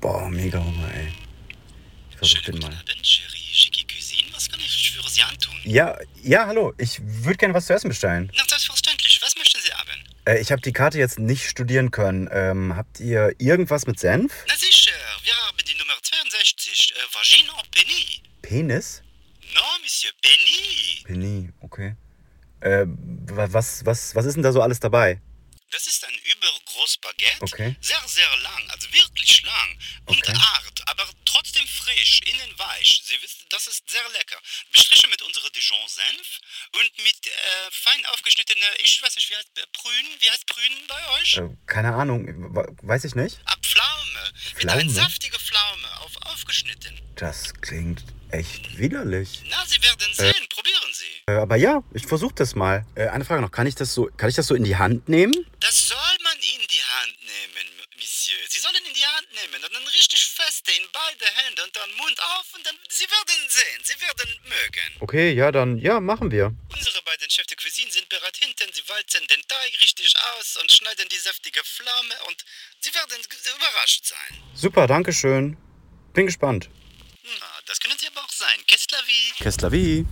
Boah, mega Hunger, ey. Ich versuch den mal. Ja, ja, hallo. Ich würde gerne was zu essen bestellen. Na, selbstverständlich. Was möchten Sie haben? Äh, ich habe die Karte jetzt nicht studieren können. Ähm, habt ihr irgendwas mit Senf? Na sicher, wir haben die Nummer 62, äh, Vagina Penny. Penis? Non, Monsieur, Penny. Penny, okay. Äh, wa- was, was, was ist denn da so alles dabei? Das ist übergroßes Baguette. Okay. Sehr, sehr lang, also wirklich lang. Und Okay. hart, aber trotzdem frisch, innen weich. Sie wissen, das ist sehr lecker. Bestrichen mit unserer Dijon-Senf und mit äh, fein aufgeschnittene, ich weiß nicht, wie heißt äh, Prünen? Wie heißt Prünen bei euch? Äh, keine Ahnung, wa- weiß ich nicht. Ah, Pflaume. Mit Pflaume? einer saftige Pflaume, auf, aufgeschnitten. Das klingt echt widerlich. Na, Sie werden sehen, probieren Sie. Äh, aber ja, ich versuche das mal. Äh, eine Frage noch, kann ich das so, kann ich das so in die Hand nehmen? Das soll man die Hand nehmen, Monsieur. Sie sollen in die Hand nehmen und dann richtig fest in beide Hände und dann Mund auf und dann, Sie werden sehen, Sie werden mögen. Okay, ja, dann, ja, machen wir. Unsere beiden Chefs de Cuisine sind bereit hinten, sie walzen den Teig richtig aus und schneiden die saftige Pflaume und Sie werden überrascht sein. Super, danke schön. Bin gespannt. Na, das können Sie aber auch sein. Kestler wie?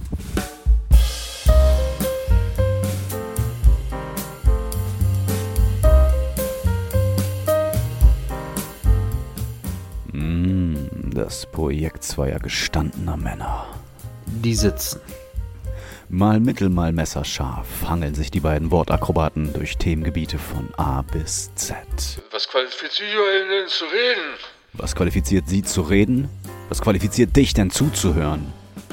Das Projekt zweier gestandener Männer. Die sitzen. Mal mittel, mal messerscharf hangeln sich die beiden Wortakrobaten durch Themengebiete von A bis Z. Was qualifiziert euch denn zu reden? Was qualifiziert Sie zu reden? Was qualifiziert dich denn zuzuhören?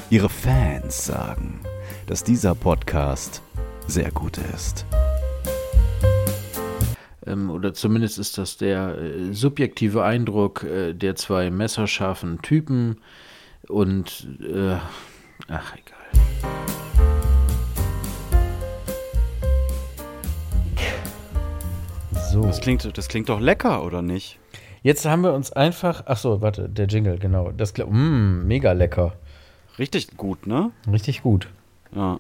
Ihre Fans sagen, dass dieser Podcast sehr gut ist. Ähm, oder zumindest ist das der äh, subjektive Eindruck äh, der zwei messerscharfen Typen. Und, äh, ach, egal. So. Das klingt, das klingt doch lecker, oder nicht? Jetzt haben wir uns einfach. Ach so, warte, der Jingle, genau. Das klingt. Mm, mega lecker. Richtig gut, ne? Richtig gut. Ja.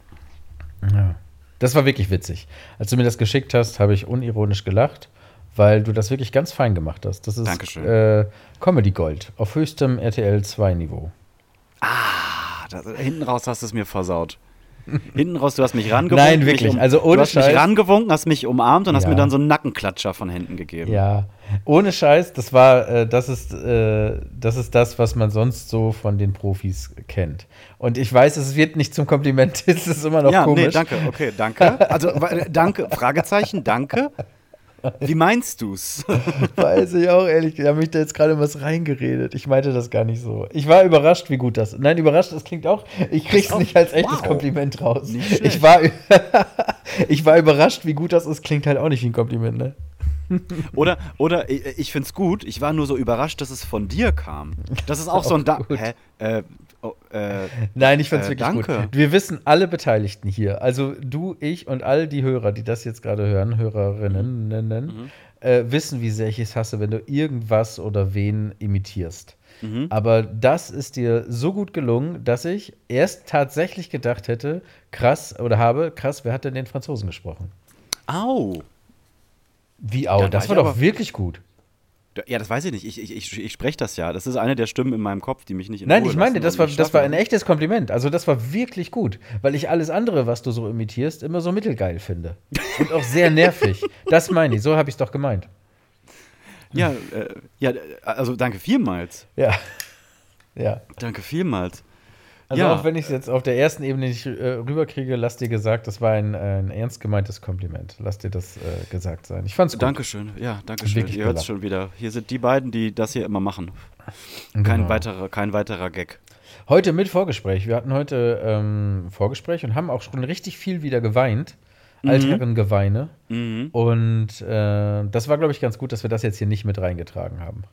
Ja. Das war wirklich witzig. Als du mir das geschickt hast, habe ich unironisch gelacht, weil du das wirklich ganz fein gemacht hast. Das ist. Äh, Comedy Gold auf höchstem RTL 2 Niveau. Ah, das, hinten raus hast du es mir versaut. Hinten raus, du hast mich rangewunken. Nein, mich wirklich, Um, also ohne du hast mich Scheiß. rangewunken, hast mich umarmt und hast Ja. mir dann so einen Nackenklatscher von hinten gegeben. Ja, ohne Scheiß, das war, äh, das ist, äh, das ist das, was man sonst so von den Profis kennt. Und ich weiß, es wird nicht zum Kompliment, es ist immer noch ja, komisch. nee, danke, okay, danke. Also, wa- danke, Fragezeichen, danke. Wie meinst du's? Weiß ich auch, ehrlich, da habe ich da jetzt gerade was reingeredet. Ich meinte das gar nicht so. Ich war überrascht, wie gut das. Nein, überrascht, das klingt auch. Ich krieg's auch- nicht als echtes wow. Kompliment raus. Ich war, ich war überrascht, wie gut das ist. Klingt halt auch nicht wie ein Kompliment, ne? Oder, oder ich, ich find's gut, ich war nur so überrascht, dass es von dir kam. Das ist auch so ein da gut. Hä? Äh, oh, äh, Nein, ich find's Äh, wirklich danke. gut. Wir wissen alle Beteiligten hier, also du, ich und all die Hörer, die das jetzt gerade hören, Hörerinnen, Mhm. äh, wissen, wie sehr ich es hasse, wenn du irgendwas oder wen imitierst. Mhm. Aber das ist dir so gut gelungen, dass ich erst tatsächlich gedacht hätte, krass, oder habe, krass, wer hat denn den Franzosen gesprochen? au. Wie auch, Dann das war doch wirklich gut. Ja, das weiß ich nicht. Ich, ich, ich, ich spreche das ja. Das ist eine der Stimmen in meinem Kopf, die mich nicht in Nein, Ruhe ich meine, das war, das war ein echtes Kompliment. Also das war wirklich gut, weil ich alles andere, was du so imitierst, immer so mittelgeil finde. Und auch sehr nervig. Das meine ich, so habe ich es doch gemeint. Ja, äh, ja, also danke vielmals. Ja. Ja. Danke vielmals. Also Ja. auch wenn ich es jetzt auf der ersten Ebene nicht äh, rüberkriege, lass dir gesagt, das war ein, ein ernst gemeintes Kompliment. Lass dir das äh, gesagt sein. Ich fand's gut. Dankeschön. Ja, Dankeschön. Wirklich Ihr hört es schon wieder. Hier sind die beiden, die das hier immer machen. Kein, Genau. weiterer, kein weiterer Gag. Heute mit Vorgespräch. Wir hatten heute ähm, Vorgespräch und haben auch schon richtig viel wieder geweint. Altherrengeweine. Mhm. Und äh, das war, glaube ich, ganz gut, dass wir das jetzt hier nicht mit reingetragen haben.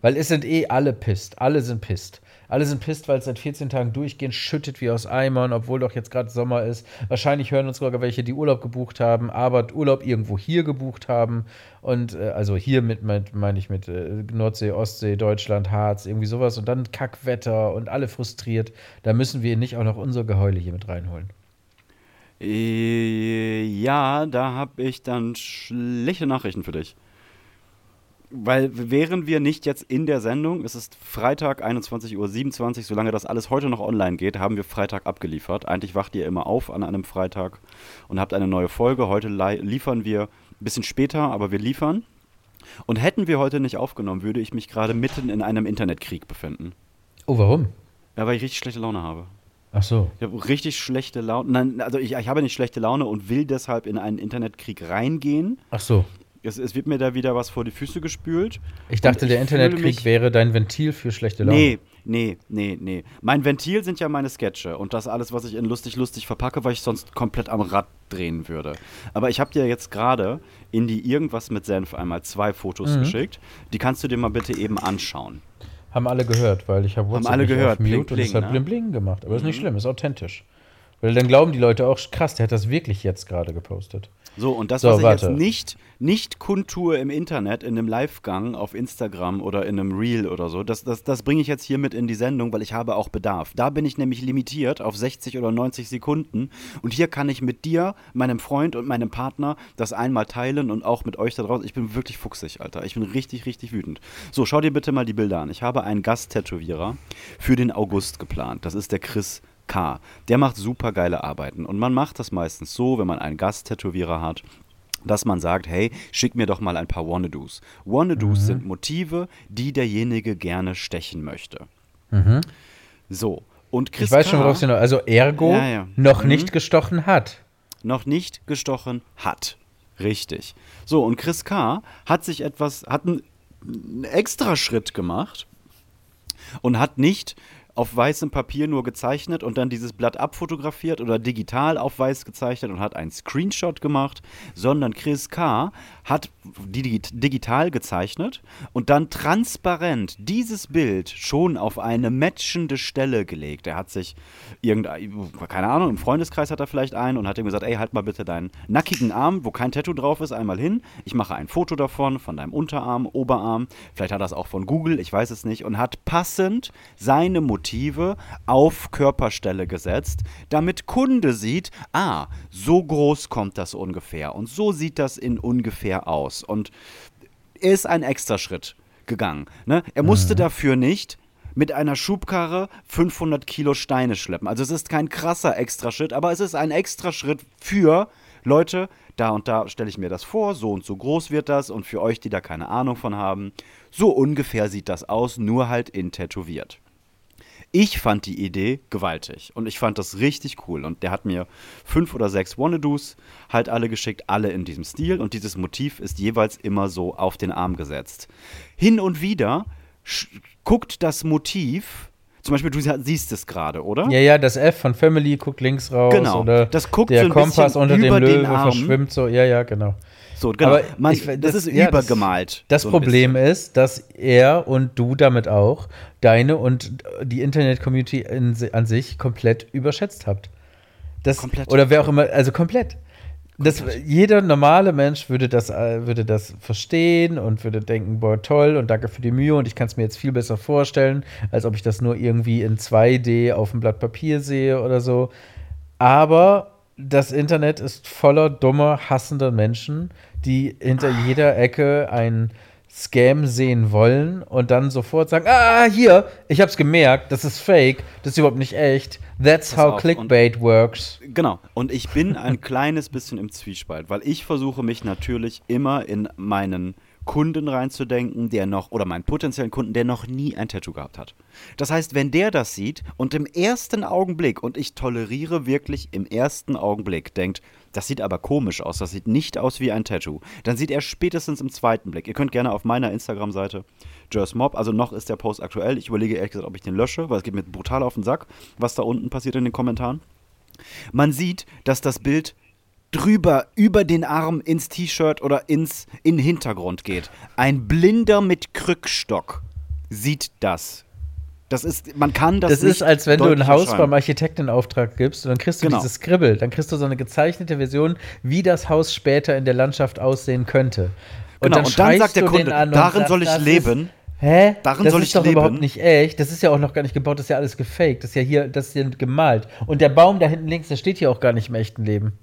Weil es sind eh alle pisst. Alle sind pisst. Alle sind pisst, weil es seit 14 Tagen durchgehend schüttet wie aus Eimern, obwohl doch jetzt gerade Sommer ist. Wahrscheinlich hören uns sogar welche, die Urlaub gebucht haben, aber Urlaub irgendwo hier gebucht haben. Und äh, also hier mit, mit meine ich mit äh, Nordsee, Ostsee, Deutschland, Harz, irgendwie sowas. Und dann Kackwetter und alle frustriert. Da müssen wir nicht auch noch unser Geheule hier mit reinholen. Äh, ja, da habe ich dann schlechte Nachrichten für dich. Weil wären wir nicht jetzt in der Sendung, es ist Freitag 21.27 Uhr, solange das alles heute noch online geht, haben wir Freitag abgeliefert. Eigentlich wacht ihr immer auf an einem Freitag und habt eine neue Folge. Heute liefern wir ein bisschen später, aber wir liefern. Und hätten wir heute nicht aufgenommen, würde ich mich gerade mitten in einem Internetkrieg befinden. Oh, warum? Ja, weil ich richtig schlechte Laune habe. Ach so. Ich habe richtig schlechte Laune. Nein, also ich, ich habe nicht schlechte Laune und will deshalb in einen Internetkrieg reingehen. Ach so. Es, es, wird mir da wieder was vor die Füße gespült. Ich dachte, der Internetkrieg wäre dein Ventil für schlechte Laune. Nee, nee, nee, nee. Mein Ventil sind ja meine Sketche und das alles, was ich in lustig, lustig verpacke, weil ich sonst komplett am Rad drehen würde. Aber ich habe dir jetzt gerade in die irgendwas mit Senf einmal zwei Fotos mhm. geschickt. Die kannst du dir mal bitte eben anschauen. Haben alle gehört, weil ich habe WhatsApp Haben alle gehört. Auf Mute bling, bling, und es hat ne? bling bling gemacht. Aber mhm. ist nicht mhm. schlimm, ist authentisch. Weil dann glauben die Leute auch, krass, der hat das wirklich jetzt gerade gepostet. So, und das, so, was ich warte. jetzt nicht, nicht kundtue im Internet, in einem Live-Gang auf Instagram oder in einem Reel oder so, das, das, das bringe ich jetzt hier mit in die Sendung, weil ich habe auch Bedarf. Da bin ich nämlich limitiert auf 60 oder 90 Sekunden. Und hier kann ich mit dir, meinem Freund und meinem Partner das einmal teilen und auch mit euch da draußen. Ich bin wirklich fuchsig, Alter. Ich bin richtig, richtig wütend. So, schau dir bitte mal die Bilder an. Ich habe einen Gasttätowierer für den August geplant. Das ist der Chris K. Der macht super geile Arbeiten. Und man macht das meistens so, wenn man einen Gasttätowierer hat, dass man sagt, hey, schick mir doch mal ein paar Wannadoos. Wannadoos mhm. sind Motive, die derjenige gerne stechen möchte. Mhm. So. Und Chris ich weiß K. schon, worauf sie noch. Also Ergo ja, ja. noch mhm. nicht gestochen hat. Noch nicht gestochen hat. Richtig. So, und Chris K. hat sich etwas, hat einen, einen extra Schritt gemacht und hat nicht auf weißem Papier nur gezeichnet und dann dieses Blatt abfotografiert oder digital auf weiß gezeichnet und hat einen Screenshot gemacht, sondern Chris K. hat digital gezeichnet und dann transparent dieses Bild schon auf eine matchende Stelle gelegt. Er hat sich irgendein, keine Ahnung, im Freundeskreis hat er vielleicht einen und hat ihm gesagt, ey, halt mal bitte deinen nackigen Arm, wo kein Tattoo drauf ist, einmal hin. Ich mache ein Foto davon, von deinem Unterarm, Oberarm. Vielleicht hat er es auch von Google, ich weiß es nicht. Und hat passend seine Motive auf Körperstelle gesetzt, damit Kunde sieht, ah, so groß kommt das ungefähr und so sieht das in ungefähr aus. Und er ist ein Extraschritt gegangen. Ne? Er musste mhm. dafür nicht mit einer Schubkarre 500 Kilo Steine schleppen. Also es ist kein krasser Extraschritt, aber es ist ein Extraschritt für Leute, da und da stelle ich mir das vor, so und so groß wird das und für euch, die da keine Ahnung von haben, so ungefähr sieht das aus, nur halt in tätowiert. Ich fand die Idee gewaltig und ich fand das richtig cool. Und der hat mir fünf oder sechs Wannadoos halt alle geschickt, alle in diesem Stil. Und dieses Motiv ist jeweils immer so auf den Arm gesetzt. Hin und wieder guckt das Motiv zum Beispiel, du siehst es gerade, oder? Ja, ja, das F von Family guckt links raus. Genau. Oder das guckt der so Kompass unter dem Löwe verschwimmt so. Ja, ja, genau. So, genau. Aber Man, ich, das, das, ist ja, übergemalt. Das, das so Problem ist, dass er und du damit auch deine und die Internet-Community an sich komplett überschätzt habt. Das, komplett. Oder wer auch immer, also komplett. Das, jeder normale Mensch würde das, äh, würde das verstehen und würde denken, boah, toll und danke für die Mühe und ich kann es mir jetzt viel besser vorstellen, als ob ich das nur irgendwie in 2D auf dem Blatt Papier sehe oder so. Aber das Internet ist voller dummer, hassender Menschen, die hinter jeder Ecke ein Scam sehen wollen und dann sofort sagen, ah, hier, ich hab's gemerkt, das ist fake, das ist überhaupt nicht echt. That's Pass how auf. Clickbait und, works. Genau, und ich bin ein kleines bisschen im Zwiespalt, weil ich versuche mich natürlich immer in meinen Kunden reinzudenken, der noch, oder meinen potenziellen Kunden, der noch nie ein Tattoo gehabt hat. Das heißt, wenn der das sieht und im ersten Augenblick, und ich toleriere wirklich im ersten Augenblick, denkt, das sieht aber komisch aus, das sieht nicht aus wie ein Tattoo, dann sieht er spätestens im zweiten Blick. Ihr könnt gerne auf meiner Instagram-Seite Jers Mob, also noch ist der Post aktuell. Ich überlege ehrlich gesagt, ob ich den lösche, weil es geht mir brutal auf den Sack, was da unten passiert in den Kommentaren. Man sieht, dass das Bild drüber, über den Arm ins T-Shirt oder ins in den Hintergrund geht. Ein Blinder mit Krückstock sieht das. Das ist, man kann das Das ist, als wenn du ein Haus beim Architekten in Auftrag gibst und dann kriegst du genau. dieses Skribbel, dann kriegst du so eine gezeichnete Version, wie das Haus später in der Landschaft aussehen könnte. Und genau, dann, und dann sagt der Kunde, darin sagst, soll ich leben. Hä? Darin das soll ist ich doch leben. überhaupt nicht echt. Das ist ja auch noch gar nicht gebaut, das ist ja alles gefaked. Das ist ja hier, das ist ja gemalt. Und der Baum da hinten links, der steht hier auch gar nicht im echten Leben.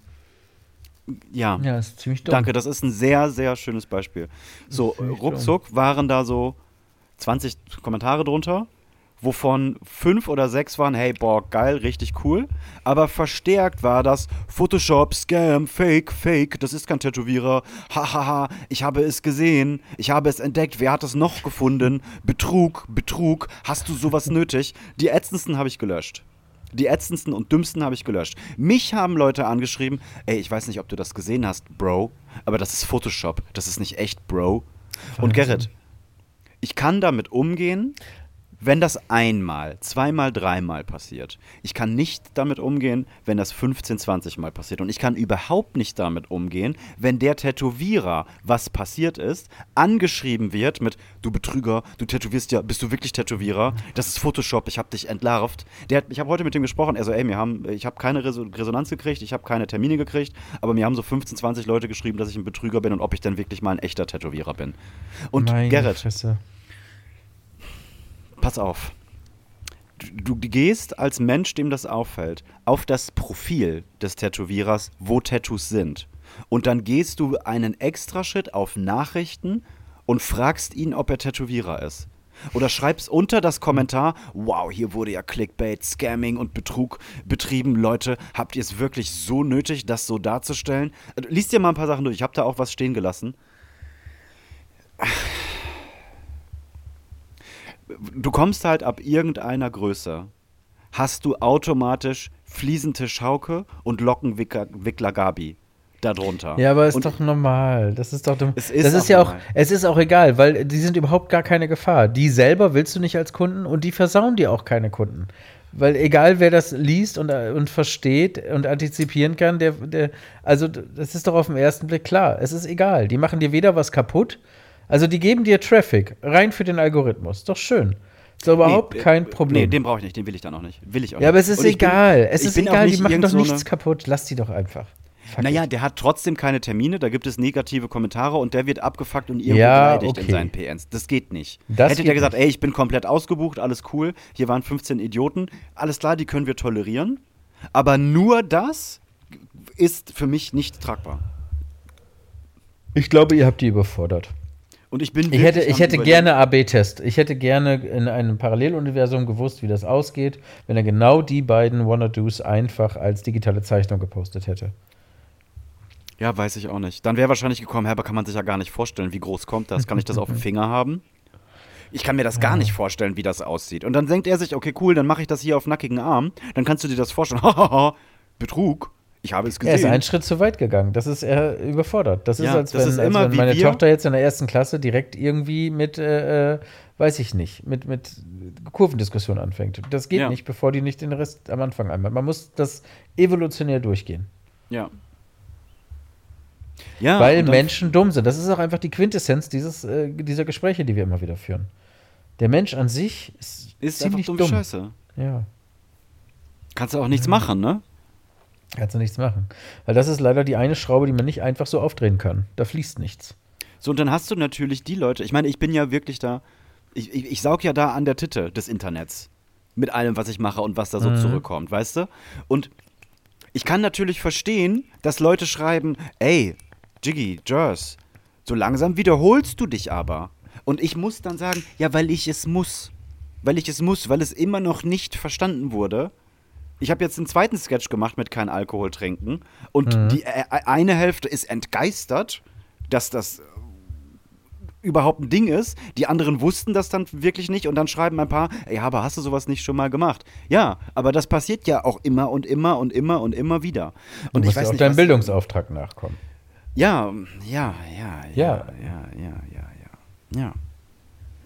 Ja. Ja, ist ziemlich dumm. Danke, das ist ein sehr, sehr schönes Beispiel. So, ruckzuck waren da so 20 Kommentare drunter, wovon fünf oder sechs waren, hey, boah, geil, richtig cool. Aber verstärkt war das Photoshop, Scam, Fake, Fake, das ist kein Tätowierer, hahaha, ich habe es gesehen, ich habe es entdeckt, wer hat es noch gefunden? Betrug, Betrug, hast du sowas nötig? Die ätzendsten habe ich gelöscht. Die ätzendsten und dümmsten habe ich gelöscht. Mich haben Leute angeschrieben, ey, ich weiß nicht, ob du das gesehen hast, Bro, aber das ist Photoshop, das ist nicht echt, Bro. Und Gerrit, ich kann damit umgehen, wenn das einmal, zweimal, dreimal passiert. Ich kann nicht damit umgehen, wenn das 15, 20 Mal passiert. Und ich kann überhaupt nicht damit umgehen, wenn der Tätowierer, was passiert ist, angeschrieben wird mit Du Betrüger, du tätowierst ja, bist du wirklich Tätowierer? Das ist Photoshop, ich habe dich entlarvt. Der hat, ich habe heute mit dem gesprochen, er so, ey, wir haben, ich habe keine Reso Resonanz gekriegt, ich habe keine Termine gekriegt, aber mir haben so 15, 20 Leute geschrieben, dass ich ein Betrüger bin und ob ich denn wirklich mal ein echter Tätowierer bin. Und Meine Gerrit, Fresse. Pass auf. Du, gehst als Mensch, dem das auffällt, auf das Profil des Tätowierers, wo Tattoos sind. Und dann gehst du einen Extraschritt auf Nachrichten und fragst ihn, ob er Tätowierer ist. Oder schreibst unter das Kommentar, wow, hier wurde ja Clickbait, Scamming und Betrug betrieben. Leute, habt ihr es wirklich so nötig, das so darzustellen? Lies dir mal ein paar Sachen durch. Ich habe da auch was stehen gelassen. Du kommst halt ab irgendeiner Größe, hast du automatisch fließende Schauke und Lockenwickler Gabi darunter. Ja, aber ist und doch normal. Das ist doch dumm. Es ist das ist ja auch, es ist auch egal, weil die sind überhaupt gar keine Gefahr. Die selber willst du nicht als Kunden und die versauen dir auch keine Kunden. Weil egal wer das liest und, äh, und versteht und antizipieren kann, der, der, also das ist doch auf den ersten Blick klar. Es ist egal. Die machen dir weder was kaputt, also die geben dir Traffic, rein für den Algorithmus. Doch schön. Ist doch überhaupt Nee, äh, kein Problem. Nee, den brauche ich nicht, den will ich dann auch nicht. Will ich auch ja, aber nicht. es ist ich bin- egal. es ist egal, die machen doch so nichts kaputt. Lass die doch einfach. Fuck Naja, der hat trotzdem keine Termine, da gibt es negative Kommentare und der wird abgefuckt und irgendwo Ja, beleidigt in okay. seinen PNs. Das geht nicht. Das Hätte geht der gesagt, nicht. ey, ich bin komplett ausgebucht, alles cool, hier waren 15 Idioten, alles klar, die können wir tolerieren. Aber nur das ist für mich nicht tragbar. Ich glaube, ihr habt die überfordert. Und ich bin Ich hätte, ich hätte gerne AB-Test. Ich hätte gerne in einem Paralleluniversum gewusst, wie das ausgeht, wenn er genau die beiden Wanna-Dos einfach als digitale Zeichnung gepostet hätte. Ja, weiß ich auch nicht. Dann wäre wahrscheinlich gekommen, Herr, aber kann man sich ja gar nicht vorstellen, wie groß kommt das? Kann ich das auf dem Finger haben? Ich kann mir das gar nicht vorstellen, wie das aussieht. Und dann denkt er sich, okay, cool, dann mache ich das hier auf nackigen Arm. Dann kannst du dir das vorstellen. Hahaha, Betrug. Ich habe es Er ist gesehen. einen Schritt zu weit gegangen. Das ist er überfordert. Das ist, Ja, als das wenn, ist als immer wenn meine Tochter jetzt in der ersten Klasse direkt irgendwie mit, äh, äh, weiß ich nicht, mit, mit Kurvendiskussion anfängt. Das geht Ja. nicht, bevor die nicht den Rest am Anfang einmal. Man muss das evolutionär durchgehen. ja. Ja, weil Menschen dumm sind. Das ist auch einfach die Quintessenz dieses, äh, dieser Gespräche, die wir immer wieder führen. Der Mensch an sich ist, ist einfach ziemlich dumm. Scheiße. Ja, Kannst du auch nichts machen, ne? Kannst du nichts machen. Weil das ist leider die eine Schraube, die man nicht einfach so aufdrehen kann. Da fließt nichts. So, und dann hast du natürlich die Leute, ich meine, ich bin ja wirklich da, ich, ich, ich saug ja da an der Titte des Internets. Mit allem, was ich mache und was da so zurückkommt, weißt du? Und ich kann natürlich verstehen, dass Leute schreiben, ey, Jiggy, Jers, so langsam wiederholst du dich aber. Und ich muss dann sagen, ja, weil ich es muss. Weil ich es muss, weil es immer noch nicht verstanden wurde. Ich habe jetzt einen zweiten Sketch gemacht mit kein Alkohol trinken und die äh, eine Hälfte ist entgeistert, dass das überhaupt ein Ding ist. Die anderen wussten das dann wirklich nicht und dann schreiben ein paar, ey, aber hast du sowas nicht schon mal gemacht? Ja, aber das passiert ja auch immer und immer und immer und immer wieder. Du Und musst ich weiß ja auch nicht, deinem Bildungsauftrag nachkommen. Ja, ja, ja, ja, Ja. ja, ja, ja, ja, ja.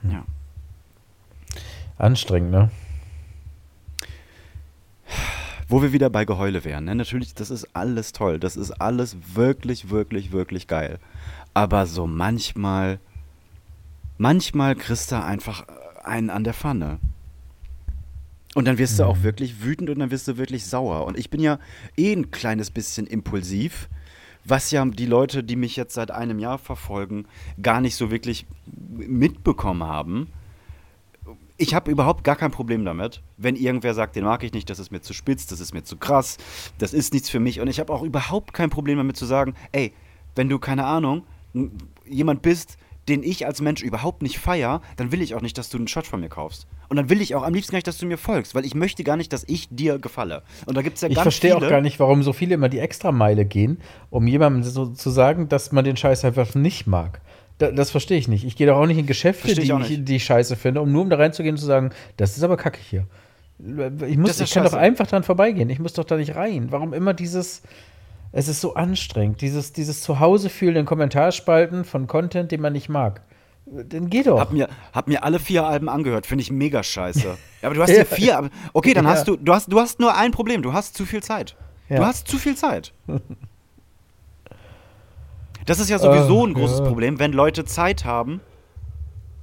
Ja. Anstrengend, ne? Wo wir wieder bei Geheule wären. Ne? Natürlich, das ist alles toll. Das ist alles wirklich, wirklich, wirklich geil. Aber so manchmal, manchmal kriegst du einfach einen an der Pfanne. Und dann wirst du auch wirklich wütend und dann wirst du wirklich sauer. Und ich bin ja eh ein kleines bisschen impulsiv, was ja die Leute, die mich jetzt seit einem Jahr verfolgen, gar nicht so wirklich mitbekommen haben ich habe überhaupt gar kein Problem damit, wenn irgendwer sagt, den mag ich nicht, das ist mir zu spitz, das ist mir zu krass, das ist nichts für mich. Und ich habe auch überhaupt kein Problem damit zu sagen, ey, wenn du, keine Ahnung, jemand bist, den ich als Mensch überhaupt nicht feier, dann will ich auch nicht, dass du einen Shot von mir kaufst. Und dann will ich auch am liebsten gar nicht, dass du mir folgst, weil ich möchte gar nicht, dass ich dir gefalle. Und da gibt es ja Ich ganz verstehe viele. auch gar nicht, warum so viele immer die Extrameile gehen, um jemandem so zu sagen, dass man den Scheiß einfach nicht mag. Da, das verstehe ich nicht. Ich gehe doch auch nicht in Geschäfte, ich die ich, nicht. die ich scheiße finde, um nur um da reinzugehen und zu sagen, das ist aber kacke hier. Ich, muss, ich kann doch einfach dran vorbeigehen. Ich muss doch da nicht rein. Warum immer dieses. Es ist so anstrengend, dieses, dieses Zuhause-Fühlen in Kommentarspalten von Content, den man nicht mag. Dann geh doch. Hab mir, hab mir alle vier Alben angehört, finde ich mega scheiße. Aber du hast ja vier. Okay, dann Ja. hast du, du hast, du hast nur ein Problem, du hast zu viel Zeit. Ja. Du hast zu viel Zeit. Das ist ja sowieso Ach, ein großes ja. Problem, wenn Leute Zeit haben.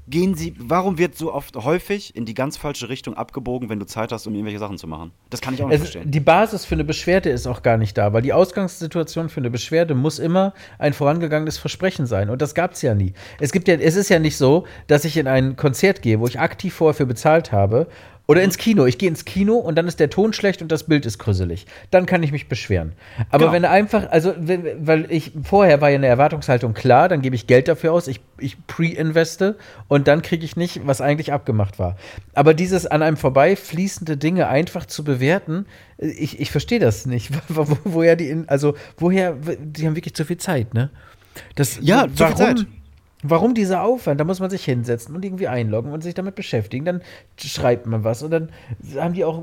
Gehen sie, warum wird so oft häufig in die ganz falsche Richtung abgebogen, wenn du Zeit hast, um irgendwelche Sachen zu machen? Das kann ich auch nicht Es, verstehen. die Basis für eine Beschwerde ist auch gar nicht da, weil die Ausgangssituation für eine Beschwerde muss immer ein vorangegangenes Versprechen sein. Und das gab es ja nie. Es, gibt ja, es ist ja nicht so, dass ich in ein Konzert gehe, wo ich aktiv vorher für bezahlt habe. Oder ins Kino. Ich gehe ins Kino und dann ist der Ton schlecht und das Bild ist krüsselig. Dann kann ich mich beschweren. Aber Genau. wenn einfach, also, wenn, weil ich, vorher war ja eine Erwartungshaltung klar, dann gebe ich Geld dafür aus, ich, ich pre-investe und dann kriege ich nicht, was eigentlich abgemacht war. Aber dieses an einem vorbei fließende Dinge einfach zu bewerten, ich, ich verstehe das nicht. Wo, wo, woher die, in, also, woher, die haben wirklich zu viel Zeit, ne? Das, Ja, zu viel Zeit. Warum dieser Aufwand? Da muss man sich hinsetzen und irgendwie einloggen und sich damit beschäftigen. Dann schreibt man was und dann haben die auch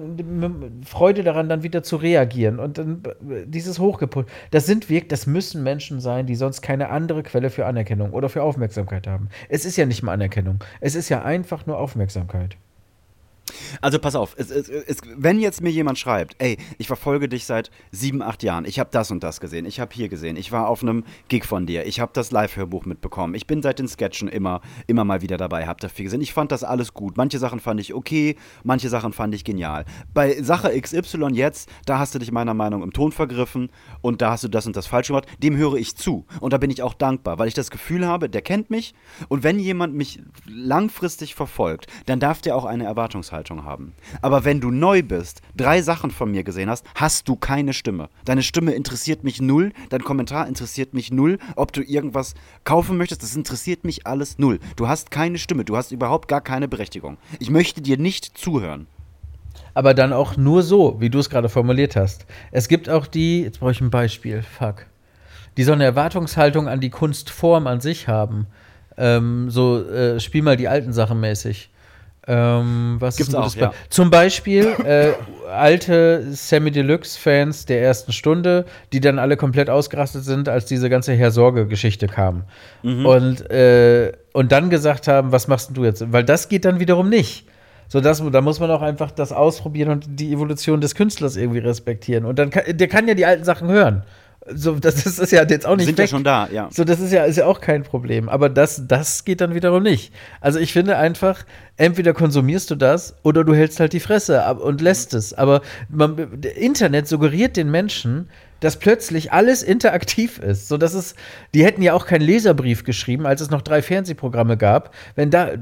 Freude daran, dann wieder zu reagieren und dann dieses Hochgepult. Das sind wirklich, das müssen Menschen sein, die sonst keine andere Quelle für Anerkennung oder für Aufmerksamkeit haben. Es ist ja nicht mal Anerkennung. Es ist ja einfach nur Aufmerksamkeit. Also pass auf, es, es, es, wenn jetzt mir jemand schreibt, ey, ich verfolge dich seit sieben, acht Jahren, ich habe das und das gesehen, ich habe hier gesehen, ich war auf einem Gig von dir, ich habe das Live-Hörbuch mitbekommen, ich bin seit den Sketchen immer, immer mal wieder dabei, habe da viel gesehen, ich fand das alles gut, manche Sachen fand ich okay, manche Sachen fand ich genial. Bei Sache XY jetzt, da hast du dich meiner Meinung im Ton vergriffen und da hast du das und das falsch gemacht, dem höre ich zu und da bin ich auch dankbar, weil ich das Gefühl habe, der kennt mich und wenn jemand mich langfristig verfolgt, dann darf der auch eine Erwartungshaltung haben. Aber wenn du neu bist, drei Sachen von mir gesehen hast, hast du keine Stimme. Deine Stimme interessiert mich null, dein Kommentar interessiert mich null, ob du irgendwas kaufen möchtest, das interessiert mich alles null. Du hast keine Stimme, du hast überhaupt gar keine Berechtigung. Ich möchte dir nicht zuhören. Aber dann auch nur so, wie du es gerade formuliert hast. Es gibt auch die, jetzt brauche ich ein Beispiel, fuck, die so eine Erwartungshaltung an die Kunstform an sich haben. Ähm, so, äh, spiel mal die alten Sachen mäßig. Ähm, was Gibt's ist auch, ja. Zum Beispiel äh, alte Sammy Deluxe-Fans der ersten Stunde, die dann alle komplett ausgerastet sind, als diese ganze Herr-Sorge-Geschichte kam. Mhm. Und, äh, und dann gesagt haben, was machst du jetzt? Weil das geht dann wiederum nicht. So, das, da muss man auch einfach das ausprobieren und die Evolution des Künstlers irgendwie respektieren. Und dann kann, der kann ja die alten Sachen hören. So, das ist, ist ja jetzt auch nicht Sind weg. ja schon da, ja. So, das ist ja, ist ja auch kein Problem. Aber das, das geht dann wiederum nicht. Also ich finde einfach, entweder konsumierst du das oder du hältst halt die Fresse ab und lässt es. Aber man, Internet suggeriert den Menschen, dass plötzlich alles interaktiv ist. So, dass es, die hätten ja auch keinen Leserbrief geschrieben, als es noch drei Fernsehprogramme gab. Wenn da, äh,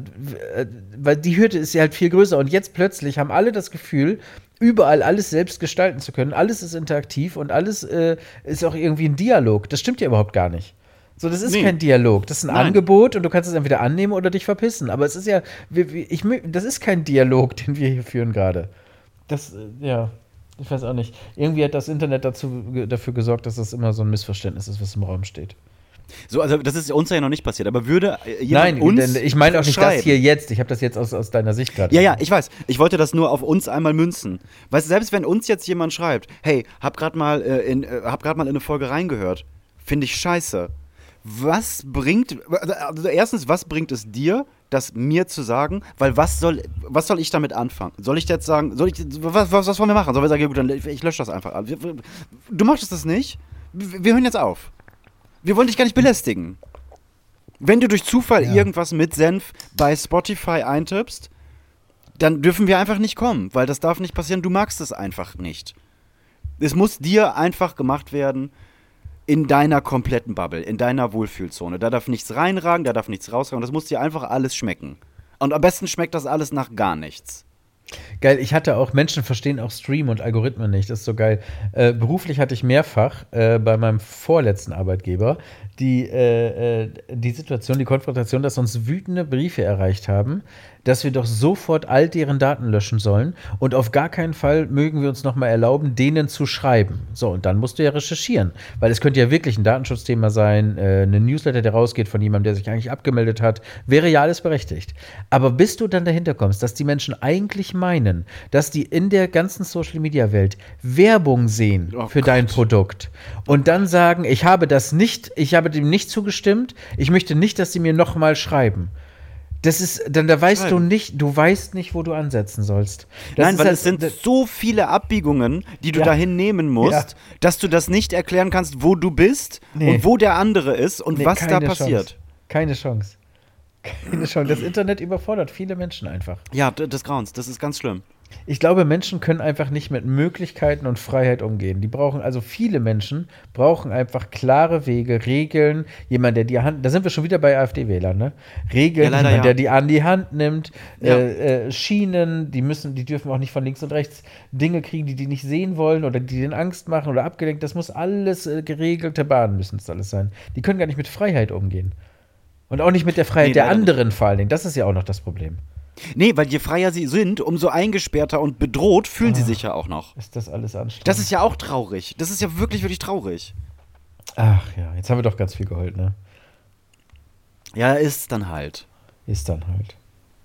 weil die Hürde ist ja halt viel größer. Und jetzt plötzlich haben alle das Gefühl, überall alles selbst gestalten zu können. Alles ist interaktiv und alles äh, ist auch irgendwie ein Dialog. Das stimmt ja überhaupt gar nicht. So, das ist Nee. kein Dialog. Das ist ein Nein. Angebot und du kannst es entweder annehmen oder dich verpissen. Aber es ist ja, ich, das ist kein Dialog, den wir hier führen gerade. Das, äh, ja, ich weiß auch nicht. Irgendwie hat das Internet dazu, dafür gesorgt, dass das immer so ein Missverständnis ist, was im Raum steht. So, also das ist uns ja noch nicht passiert, aber würde äh, jemand Nein, uns denn ich meine auch nicht schreiben, das hier jetzt. Ich habe das jetzt aus, aus deiner Sicht gerade. Ja, ja, ich weiß. Ich wollte das nur auf uns einmal münzen. Weißt du, selbst wenn uns jetzt jemand schreibt, hey, hab grad mal, äh, in, äh, hab grad mal in eine Folge reingehört, finde ich scheiße. Was bringt, also erstens, was bringt es dir, das mir zu sagen? Weil was soll, was soll ich damit anfangen? Soll ich jetzt sagen, soll ich, was, was, was wollen wir machen? Sollen wir sagen, ja gut, dann ich, lösche das einfach. Du möchtest das nicht? Wir hören jetzt auf. Wir wollen dich gar nicht belästigen. Wenn du durch Zufall Ja. irgendwas mit Senf bei Spotify eintippst, dann dürfen wir einfach nicht kommen, weil das darf nicht passieren. Du magst es einfach nicht. Es muss dir einfach gemacht werden in deiner kompletten Bubble, in deiner Wohlfühlzone. Da darf nichts reinragen, da darf nichts rausragen. Das muss dir einfach alles schmecken. Und am besten schmeckt das alles nach gar nichts. Geil, ich hatte auch, Menschen verstehen auch Stream und Algorithmen nicht, das ist so geil. Äh, beruflich hatte ich mehrfach äh, bei meinem vorletzten Arbeitgeber die, äh, äh, die Situation, die Konfrontation, dass uns wütende Briefe erreicht haben, dass wir doch sofort all deren Daten löschen sollen und auf gar keinen Fall mögen wir uns nochmal erlauben, denen zu schreiben. So, und dann musst du ja recherchieren, weil es könnte ja wirklich ein Datenschutzthema sein, äh, eine Newsletter, der rausgeht von jemandem, der sich eigentlich abgemeldet hat, wäre ja alles berechtigt. Aber bis du dann dahinter kommst, dass die Menschen eigentlich meinen, dass die in der ganzen Social-Media-Welt Werbung sehen Oh für dein Produkt und dann sagen, ich habe das nicht, ich habe dem nicht zugestimmt, ich möchte nicht, dass sie mir nochmal schreiben. Das ist, dann da weißt du Schreiben. nicht, du weißt nicht, wo du ansetzen sollst. Das Nein, weil es sind so viele Abbiegungen, die du Ja. dahin nehmen musst, Ja. dass du das nicht erklären kannst, wo du bist Nee. und wo der andere ist und Nee, was da passiert. Chance. Keine Chance. Keine Chance. Das Internet überfordert viele Menschen einfach. Ja, des Grauens, das ist ganz schlimm. Ich glaube, Menschen können einfach nicht mit Möglichkeiten und Freiheit umgehen. Die brauchen, also viele Menschen brauchen einfach klare Wege, Regeln, jemand, der die Hand, da sind wir schon wieder bei AfD-Wählern, ne? Regeln, Ja, leider jemand, ja. der die an die Hand nimmt, Ja. äh, äh, Schienen, die müssen, die dürfen auch nicht von links und rechts Dinge kriegen, die die nicht sehen wollen oder die denen Angst machen oder abgelenkt. Das muss alles äh, geregelte Bahnen müssen es alles sein. Die können gar nicht mit Freiheit umgehen. Und auch nicht mit der Freiheit Nee, der leider nicht. anderen vor allen Dingen. Das ist ja auch noch das Problem. Nee, weil je freier sie sind, umso eingesperrter und bedroht fühlen Ah. sie sich ja auch noch. Ist das alles anstrengend? Das ist ja auch traurig. Das ist ja wirklich, wirklich traurig. Ach ja, jetzt haben wir doch ganz viel geheult, ne? Ja, ist dann halt. Ist dann halt.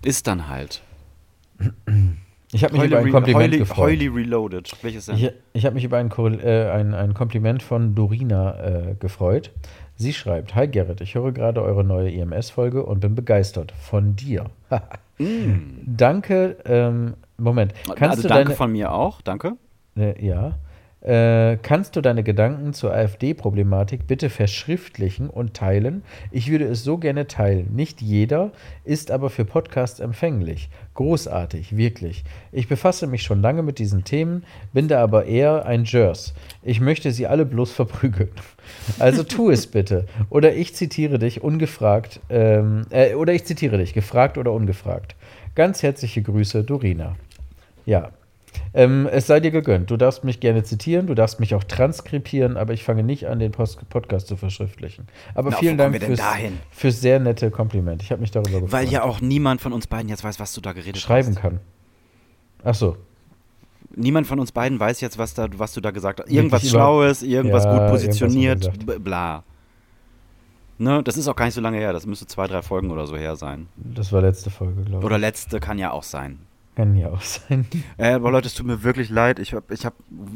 Ist dann halt. Ich habe mich Heuli über ein Kompliment Heuli- gefreut. Heuli Reloaded. Welches denn? Ich, ich habe mich über ein, äh, ein, ein Kompliment von Dorina äh, gefreut. Sie schreibt: Hi Gerrit, ich höre gerade eure neue IMS-Folge und bin begeistert von dir. Danke. Ähm, Moment. Kannst also du danke deine, von mir auch, danke. Äh, ja. Äh, kannst du deine Gedanken zur AfD-Problematik bitte verschriftlichen und teilen? Ich würde es so gerne teilen. Nicht jeder ist aber für Podcasts empfänglich. Großartig, wirklich. Ich befasse mich schon lange mit diesen Themen, bin da aber eher ein Jers. Ich möchte sie alle bloß verprügeln. Also tu es bitte. Oder ich zitiere dich ungefragt, ähm, äh, oder ich zitiere dich, gefragt oder ungefragt. Ganz herzliche Grüße, Dorina. Ja, ähm, es sei dir gegönnt. Du darfst mich gerne zitieren, du darfst mich auch transkribieren, aber ich fange nicht an, den Post Podcast zu verschriftlichen. Aber Na, vielen Dank fürs, fürs sehr nette Kompliment. Ich habe mich darüber gefreut. Weil ja auch niemand von uns beiden jetzt weiß, was du da geredet schreiben hast. kann. Ach so. Niemand von uns beiden weiß jetzt, was, da, was du da gesagt hast. Irgendwas Wirklich Schlaues, irgendwas Ja, gut irgendwas positioniert, b- bla. Ne, das ist auch gar nicht so lange her. Das müsste zwei, drei Folgen oder so her sein. Das war letzte Folge, glaube ich. Oder letzte kann ja auch sein. Kann ja auch sein. Äh, aber Leute, es tut mir wirklich leid. Ich, hab, ich, hab,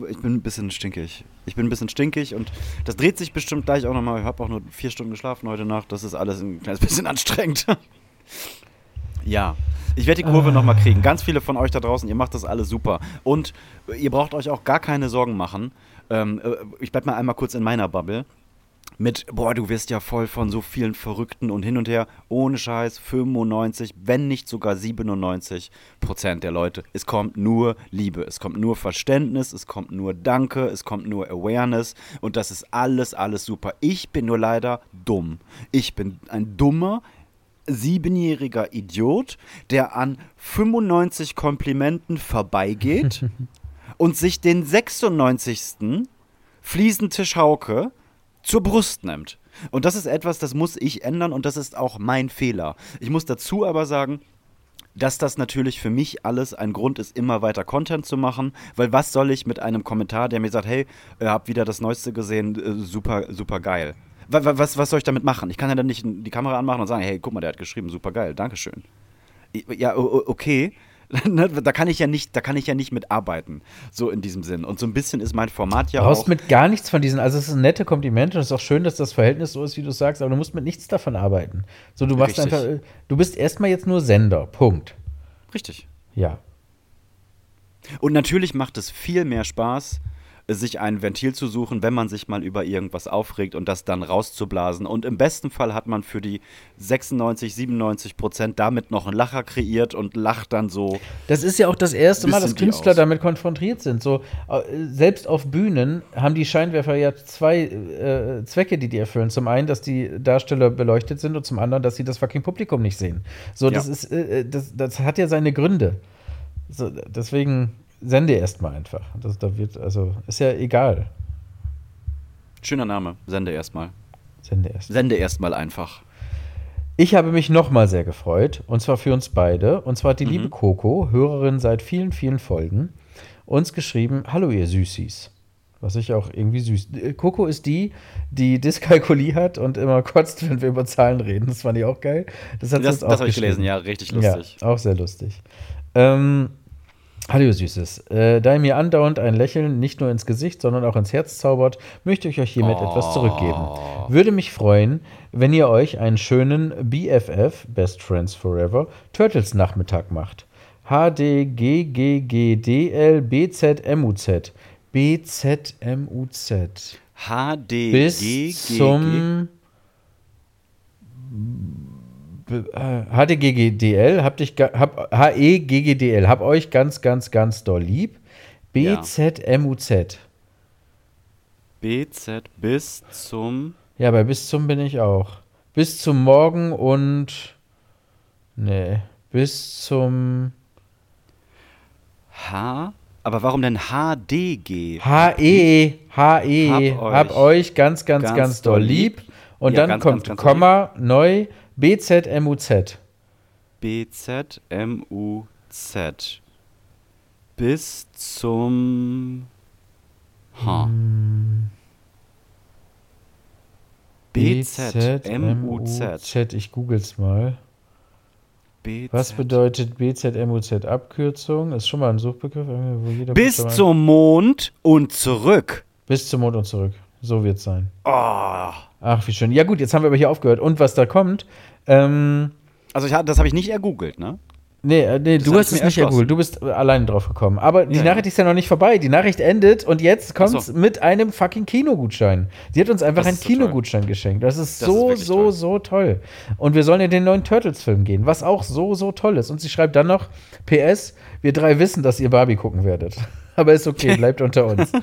ich bin ein bisschen stinkig. Ich bin ein bisschen stinkig und das dreht sich bestimmt gleich auch nochmal. Ich habe auch nur vier Stunden geschlafen heute Nacht. Das ist alles ein kleines bisschen anstrengend. ja. Ich werde die Kurve nochmal kriegen. Ganz viele von euch da draußen, ihr macht das alles super. Und ihr braucht euch auch gar keine Sorgen machen. Ähm, äh, ich bleib mal einmal kurz in meiner Bubble mit, boah, du wirst ja voll von so vielen Verrückten und hin und her. Ohne Scheiß, 95, wenn nicht sogar 97 Prozent der Leute. Es kommt nur Liebe, es kommt nur Verständnis, es kommt nur Danke, es kommt nur Awareness und das ist alles, alles super. Ich bin nur leider dumm. Ich bin ein dummer, siebenjähriger Idiot, der an 95 Komplimenten vorbeigeht und sich den 96. Fliesentisch Hauke zur Brust nimmt. Und das ist etwas, das muss ich ändern und das ist auch mein Fehler. Ich muss dazu aber sagen, dass das natürlich für mich alles ein Grund ist, immer weiter Content zu machen, weil was soll ich mit einem Kommentar, der mir sagt, hey, äh, hab wieder das Neueste gesehen, äh, super, super geil. Wa- wa- Was, was soll ich damit machen? Ich kann ja dann nicht die Kamera anmachen und sagen, hey, guck mal, der hat geschrieben, super geil, Dankeschön. Ja, okay. Ne, da kann ich ja nicht, da kann ich ja nicht mitarbeiten, so in diesem Sinn. Und so ein bisschen ist mein Format ja Du brauchst auch. mit gar nichts von diesen, also es ist ein nette Kompliment und es ist auch schön, dass das Verhältnis so ist, wie du sagst, aber du musst mit nichts davon arbeiten. So, du machst Richtig. einfach, du bist erstmal jetzt nur Sender. Punkt. Richtig. Ja. Und natürlich macht es viel mehr Spaß, sich ein Ventil zu suchen, wenn man sich mal über irgendwas aufregt und das dann rauszublasen. Und im besten Fall hat man für die 96, 97 Prozent damit noch einen Lacher kreiert und lacht dann so. Das ist ja auch das erste Mal, dass Künstler damit konfrontiert sind. So, äh, selbst auf Bühnen haben die Scheinwerfer ja zwei äh, Zwecke, die die erfüllen. Zum einen, dass die Darsteller beleuchtet sind und zum anderen, dass sie das fucking Publikum nicht sehen. So, das Ja. ist, äh, das, das hat ja seine Gründe. So, deswegen sende erstmal einfach. Das, da wird, also, ist ja egal. Schöner Name. Sende erstmal. Sende erst. Sende erstmal einfach. Ich habe mich nochmal sehr gefreut, und zwar für uns beide. Und zwar hat die Mhm. liebe Coco, Hörerin seit vielen, vielen Folgen, uns geschrieben: Hallo, ihr Süßis. Was ich auch irgendwie süß. Äh, Coco ist die, die Dyskalkulie hat und immer kotzt, wenn wir über Zahlen reden. Das fand ich auch geil. Das hat Das, uns das habe ich gelesen, ja, richtig lustig. Ja, auch sehr lustig. Ähm, Hallo Süßes, äh, da ihr mir andauernd ein Lächeln nicht nur ins Gesicht, sondern auch ins Herz zaubert, möchte ich euch hiermit etwas zurückgeben. Würde mich freuen, wenn ihr euch einen schönen BFF, Best Friends Forever, Turtles Nachmittag macht. HDGGGDL BZMUZ. BZMUZ. HD. Bis zum B- HDGGDL, hab dich, hab, HEGGDL, hab euch ganz, ganz, ganz doll lieb. Ja. BZMUZ. BZ bis zum. Ja, bei bis zum bin ich auch. Bis zum Morgen und. Nee. Bis zum H. Aber warum denn HDG? HE. HE. Hab Hab euch euch ganz, ganz, ganz, ganz doll lieb. Und Ja, dann ganz, kommt ganz Komma, neu, BZMUZ. BZMUZ. Bis zum. H. BZMUZ. Ich google's mal. BZ. Was bedeutet BZMUZ-Abkürzung? Ist schon mal ein Suchbegriff, Bis zum Mond und zurück. Bis zum Mond und zurück. So wird's sein. Oh. Ach, wie schön. Ja, gut, jetzt haben wir aber hier aufgehört. Und was da kommt, ähm, Also ich, das habe ich nicht ergoogelt, ne? Nee, äh, nee du hast es nicht ergoogelt. Du bist äh, alleine drauf gekommen. Aber die Ja, Nachricht ist ja noch nicht vorbei. Die Nachricht endet und jetzt kommt's so. mit einem fucking Kinogutschein. Sie hat uns einfach einen ist so toll. Kinogutschein geschenkt. Das ist Das ist so, wirklich so, toll. so toll. Und wir sollen in den neuen Turtles-Film gehen, was auch so, so toll ist. Und sie schreibt dann noch: PS, wir drei wissen, dass ihr Barbie gucken werdet. Aber ist okay, bleibt unter uns.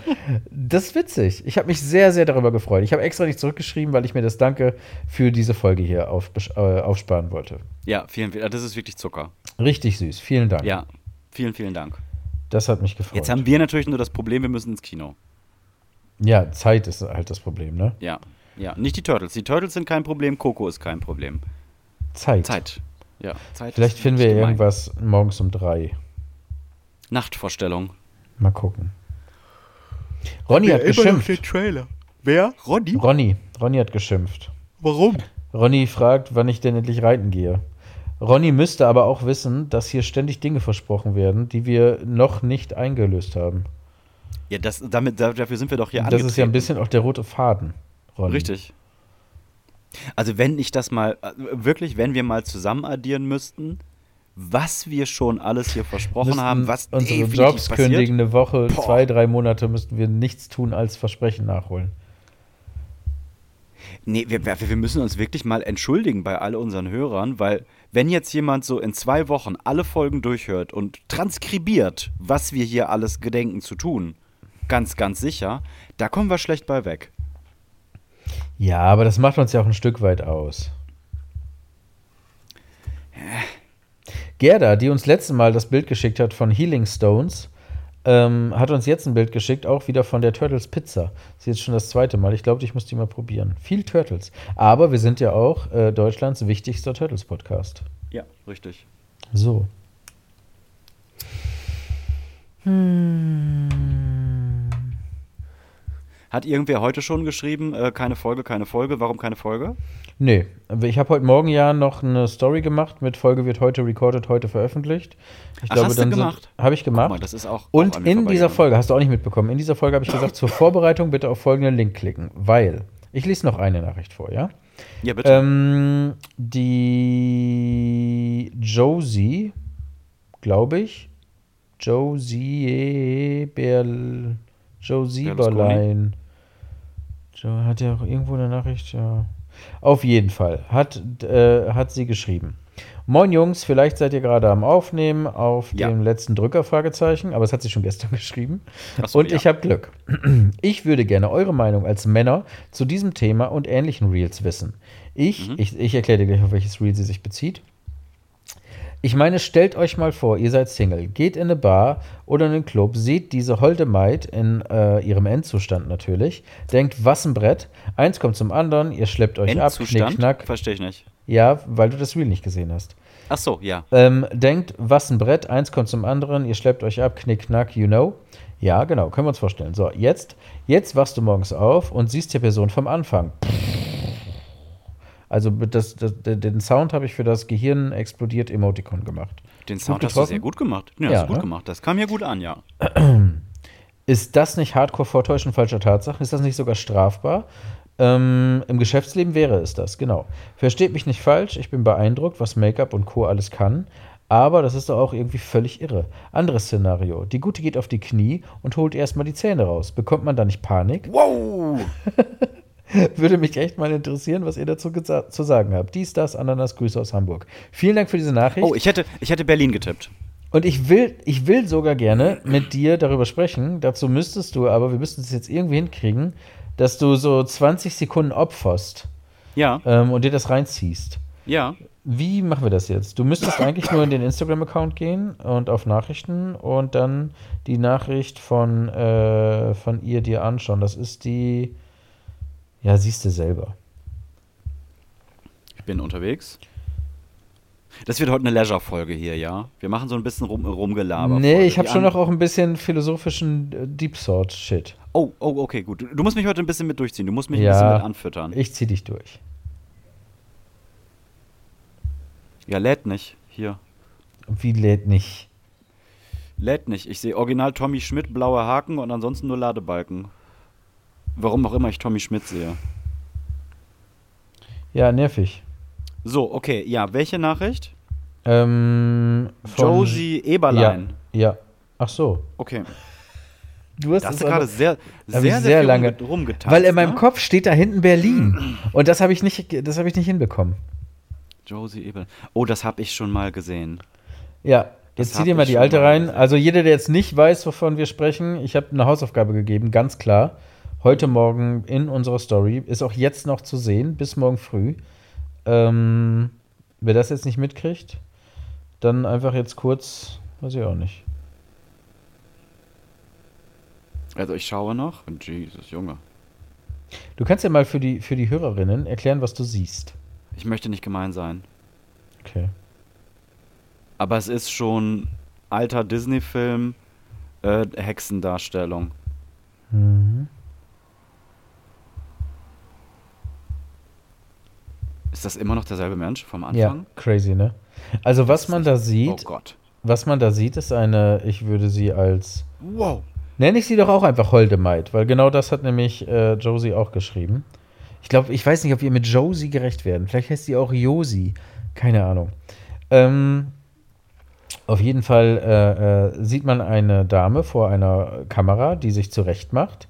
Das ist witzig. Ich habe mich sehr, sehr darüber gefreut. Ich habe extra nicht zurückgeschrieben, weil ich mir das Danke für diese Folge hier auf, äh, aufsparen wollte. Ja, vielen, vielen Das ist wirklich Zucker. Richtig süß. Vielen Dank. Ja, vielen, vielen Dank. Das hat mich gefreut. Jetzt haben wir natürlich nur das Problem, wir müssen ins Kino. Ja, Zeit ist halt das Problem, ne? Ja, ja. Nicht die Turtles. Die Turtles sind kein Problem, Coco ist kein Problem. Zeit. Zeit. Ja, Zeit. Vielleicht finden wir gemein. irgendwas morgens um drei. Nachtvorstellung. Mal gucken. Ronny hat geschimpft. Trailer. Wer? Ronny? Ronny. Ronny hat geschimpft. Warum? Ronny fragt, wann ich denn endlich reiten gehe. Ronny müsste aber auch wissen, dass hier ständig Dinge versprochen werden, die wir noch nicht eingelöst haben. Ja, das, damit, da- dafür sind wir doch hier das ist ja ein angetreten. bisschen auch der rote Faden, Ronny. Richtig. Also wenn ich das mal, äh, wirklich, wenn wir mal zusammen addieren müssten, was wir schon alles hier versprochen Müssten haben, was unsere Jobs passiert. kündigen, eine Woche, Boah. zwei, drei Monate müssten wir nichts tun als Versprechen nachholen. Nee, wir, wir wir müssen uns wirklich mal entschuldigen bei all unseren Hörern, weil wenn jetzt jemand so in zwei Wochen alle Folgen durchhört und transkribiert, was wir hier alles gedenken zu tun, ganz, ganz sicher, da kommen wir schlecht bei weg. Ja, aber das macht uns ja auch ein Stück weit aus. Gerda, die uns letztes Mal das Bild geschickt hat von Healing Stones, ähm, hat uns jetzt ein Bild geschickt, auch wieder von der Turtles Pizza. Das ist jetzt schon das zweite Mal. Ich glaube, ich muss die mal probieren. Viel Turtles. Aber wir sind ja auch äh, Deutschlands wichtigster Turtles-Podcast. Ja, richtig. So. Hat irgendwer heute schon geschrieben, äh, keine Folge, keine Folge, warum keine Folge? Nee, ich habe heute Morgen ja noch eine Story gemacht mit Folge wird heute recorded, heute veröffentlicht. Ich Ach, hast du gemacht? Habe ich gemacht. Mal, das ist auch. auch Und mir in dieser. Folge, hast du auch nicht mitbekommen, in dieser Folge habe ich gesagt, zur Vorbereitung bitte auf folgenden Link klicken, weil, ich lese noch eine Nachricht vor, ja? Ja, bitte. Ähm, die Josie, glaube ich, Josie Berl, Joe Sieberlein. Joe hat ja auch irgendwo eine Nachricht, ja. Auf jeden Fall hat, äh, hat sie geschrieben. Moin Jungs, vielleicht seid ihr gerade am Aufnehmen auf Ja. dem letzten Drücker, Fragezeichen, aber es hat sie schon gestern geschrieben. So, und ja. ich habe Glück. Ich würde gerne eure Meinung als Männer zu diesem Thema und ähnlichen Reels wissen. Ich, Mhm. ich, ich erkläre dir gleich, auf welches Reel sie sich bezieht. Ich meine, stellt euch mal vor, ihr seid Single, geht in eine Bar oder in einen Club, seht diese holde Maid in äh, ihrem Endzustand natürlich, denkt, was ein Brett, eins kommt zum anderen, ihr schleppt euch ab, knick, Endzustand? knack. Verstehe ich nicht. Ja, weil du das Reel nicht gesehen hast. Ach so, ja. Ähm, denkt, was ein Brett, eins kommt zum anderen, ihr schleppt euch ab, knick, knack, you know. Ja, genau, können wir uns vorstellen. So, jetzt, jetzt wachst du morgens auf und siehst die Person vom Anfang. Also das, das, den Sound habe ich für das Gehirn explodiert Emoticon gemacht. Den Sound hast du sehr gut gemacht. Ja, Ja, hast du gut ne? gemacht. Das kam hier gut an, ja. Ist das nicht Hardcore-Vortäuschen falscher Tatsachen? Ist das nicht sogar strafbar? Ähm, Im Geschäftsleben wäre es das, genau. Versteht mich nicht falsch, ich bin beeindruckt, was Make-up und Co. alles kann. Aber das ist doch auch irgendwie völlig irre. Anderes Szenario. Die Gute geht auf die Knie und holt erstmal die Zähne raus. Bekommt man da nicht Panik? Wow! Würde mich echt mal interessieren, was ihr dazu zu sagen habt. Dies, das, Ananas, Grüße aus Hamburg. Vielen Dank für diese Nachricht. Oh, ich hätte, ich hätte Berlin getippt. Und ich will, ich will sogar gerne mit dir darüber sprechen. Dazu müsstest du, aber wir müssten es jetzt irgendwie hinkriegen, dass du so 20 Sekunden opferst Ja, ähm, und dir das reinziehst. ja. Wie machen wir das jetzt? Du müsstest eigentlich nur in den Instagram-Account gehen und auf Nachrichten und dann die Nachricht von, äh, von ihr dir anschauen. Das ist die. Ja, siehst du selber. Ich bin unterwegs. Das wird heute eine Leisure-Folge hier, ja? Wir machen so ein bisschen rum, rumgelaber. Nee, ich habe schon noch auch ein bisschen philosophischen äh, Deep Sword-Shit. Oh, oh, okay, gut. Du musst mich heute ein bisschen mit durchziehen. Du musst mich Ja. ein bisschen mit anfüttern. Ich zieh dich durch. ja, lädt nicht. Hier. Wie lädt nicht? Lädt nicht. Ich sehe original Tommy Schmidt, blaue Haken und ansonsten nur Ladebalken. Warum auch immer ich Tommy Schmidt sehe. Ja, nervig. So, okay, ja, welche Nachricht? Ähm, von- Josie Eberlein. Ja, ja. Ach so. Okay. Du hast Da hast es du gerade sehr, hab sehr, sehr, sehr lange- rumge- rumgetanzt. Weil in meinem ne? Kopf steht da hinten Berlin. Und das habe ich nicht, das habe ich nicht hinbekommen. Josie Eberlein. Oh, das habe ich schon mal gesehen. Ja, Das jetzt zieh hab dir mal die alte mal rein. gesehen. Also jeder, der jetzt nicht weiß, wovon wir sprechen, ich habe eine Hausaufgabe gegeben, ganz klar. Heute Morgen in unserer Story. Ist auch jetzt noch zu sehen, bis morgen früh. Ähm, wer das jetzt nicht mitkriegt, dann einfach jetzt kurz, weiß ich auch nicht. Also ich schaue noch. Jesus, Junge. Du kannst ja mal für die, für die Hörerinnen erklären, was du siehst. Ich möchte nicht gemein sein. Okay. Aber es ist schon alter Disney-Film, äh, Hexendarstellung. Mhm. Ist das immer noch derselbe Mensch vom Ja, Anfang? crazy, ne? Also was man da Oh sieht, Gott. was man da sieht, ist eine, ich würde sie als, Wow. nenne ich sie doch auch einfach Holde Maid, weil genau das hat nämlich äh, Josie auch geschrieben. Ich glaube, ich weiß nicht, ob wir mit Josie gerecht werden. Vielleicht heißt sie auch Josie. Keine Ahnung. Ähm, auf jeden Fall äh, äh, sieht man eine Dame vor einer Kamera, die sich zurecht macht.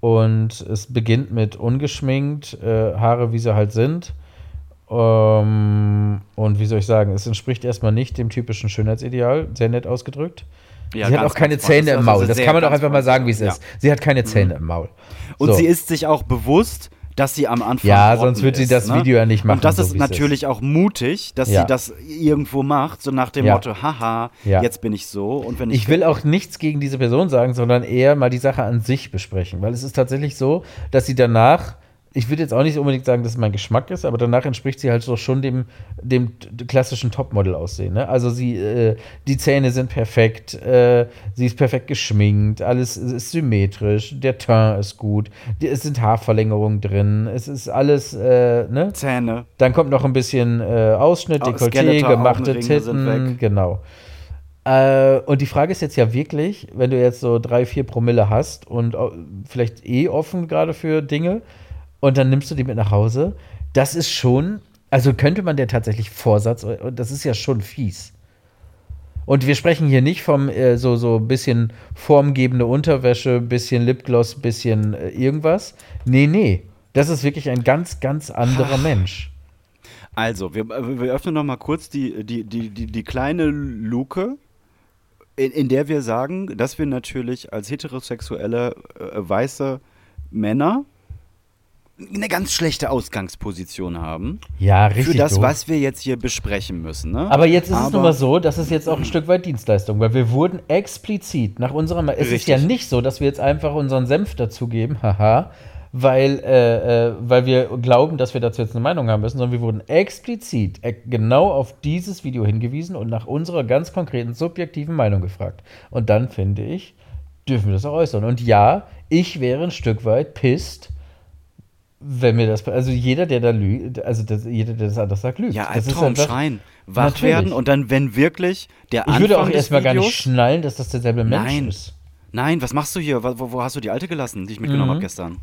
Und es beginnt mit ungeschminkt, äh, Haare wie sie halt sind. Ähm, und wie soll ich sagen, es entspricht erstmal nicht dem typischen Schönheitsideal, sehr nett ausgedrückt. Ja, sie hat auch keine. Zähne im Also Maul. Das kann man doch einfach mal sagen, wie es freundlich. ist. Sie hat keine Zähne im Maul. Und So. sie ist sich auch bewusst, dass sie am Anfang. Ja, sonst wird sie ist, das ne? Video ja nicht machen, Und das so ist natürlich auch mutig, dass Ja. sie das irgendwo macht, so nach dem Ja. Motto: Haha, Ja. jetzt bin ich so. Und wenn ich. Ich will auch nichts gegen diese Person sagen, sondern eher mal die Sache an sich besprechen. Weil es ist tatsächlich so, dass sie danach, ich würde jetzt auch nicht unbedingt sagen, dass es mein Geschmack ist, aber danach entspricht sie halt so schon dem, dem klassischen Topmodel-Aussehen. Ne? Also sie, äh, die Zähne sind perfekt, äh, sie ist perfekt geschminkt, alles ist symmetrisch, der Teint ist gut, die, es sind Haarverlängerungen drin, es ist alles, äh, ne? Zähne. Dann kommt noch ein bisschen äh, Ausschnitt, Oh, Dekolleté, Skeletor, gemachte Titten, genau. Äh, und die Frage ist jetzt ja wirklich, wenn du jetzt so drei, vier Promille hast und vielleicht eh offen gerade für Dinge und dann nimmst du die mit nach Hause, das ist schon, also könnte man der tatsächlich Vorsatz, und das ist ja schon fies. Und wir sprechen hier nicht vom äh, so so bisschen formgebende Unterwäsche, bisschen Lipgloss, bisschen äh, irgendwas. Nee, nee. Das ist wirklich ein ganz, ganz anderer Mensch. Also, wir, wir öffnen noch mal kurz die, die, die, die, die kleine Luke, in, in der wir sagen, dass wir natürlich als heterosexuelle äh, weiße Männer eine ganz schlechte Ausgangsposition haben. Ja, richtig. Für das, doof. was wir jetzt hier besprechen müssen. Ne? Aber jetzt ist es Aber- nun mal so, das ist jetzt auch ein Stück weit Dienstleistung, weil wir wurden explizit nach unserer. Es ist Richtig. ja nicht so, dass wir jetzt einfach unseren Senf dazugeben, haha, weil, äh, äh, weil wir glauben, dass wir dazu jetzt eine Meinung haben müssen, sondern wir wurden explizit äh, genau auf dieses Video hingewiesen und nach unserer ganz konkreten subjektiven Meinung gefragt. Und dann finde ich, dürfen wir das auch äußern. Und ja, ich wäre ein Stück weit pisst. Wenn mir das, also jeder, der da lügt, also das, jeder, der das anders sagt, lügt. Ja, Albtraum schreien, wach Natürlich. werden und dann, wenn wirklich der Ich würde auch Anfang erstmal gar nicht schnallen, dass das derselbe Mensch Nein. ist. Nein, was machst du hier? Wo, wo hast du die alte gelassen, die ich mitgenommen Mhm. habe gestern?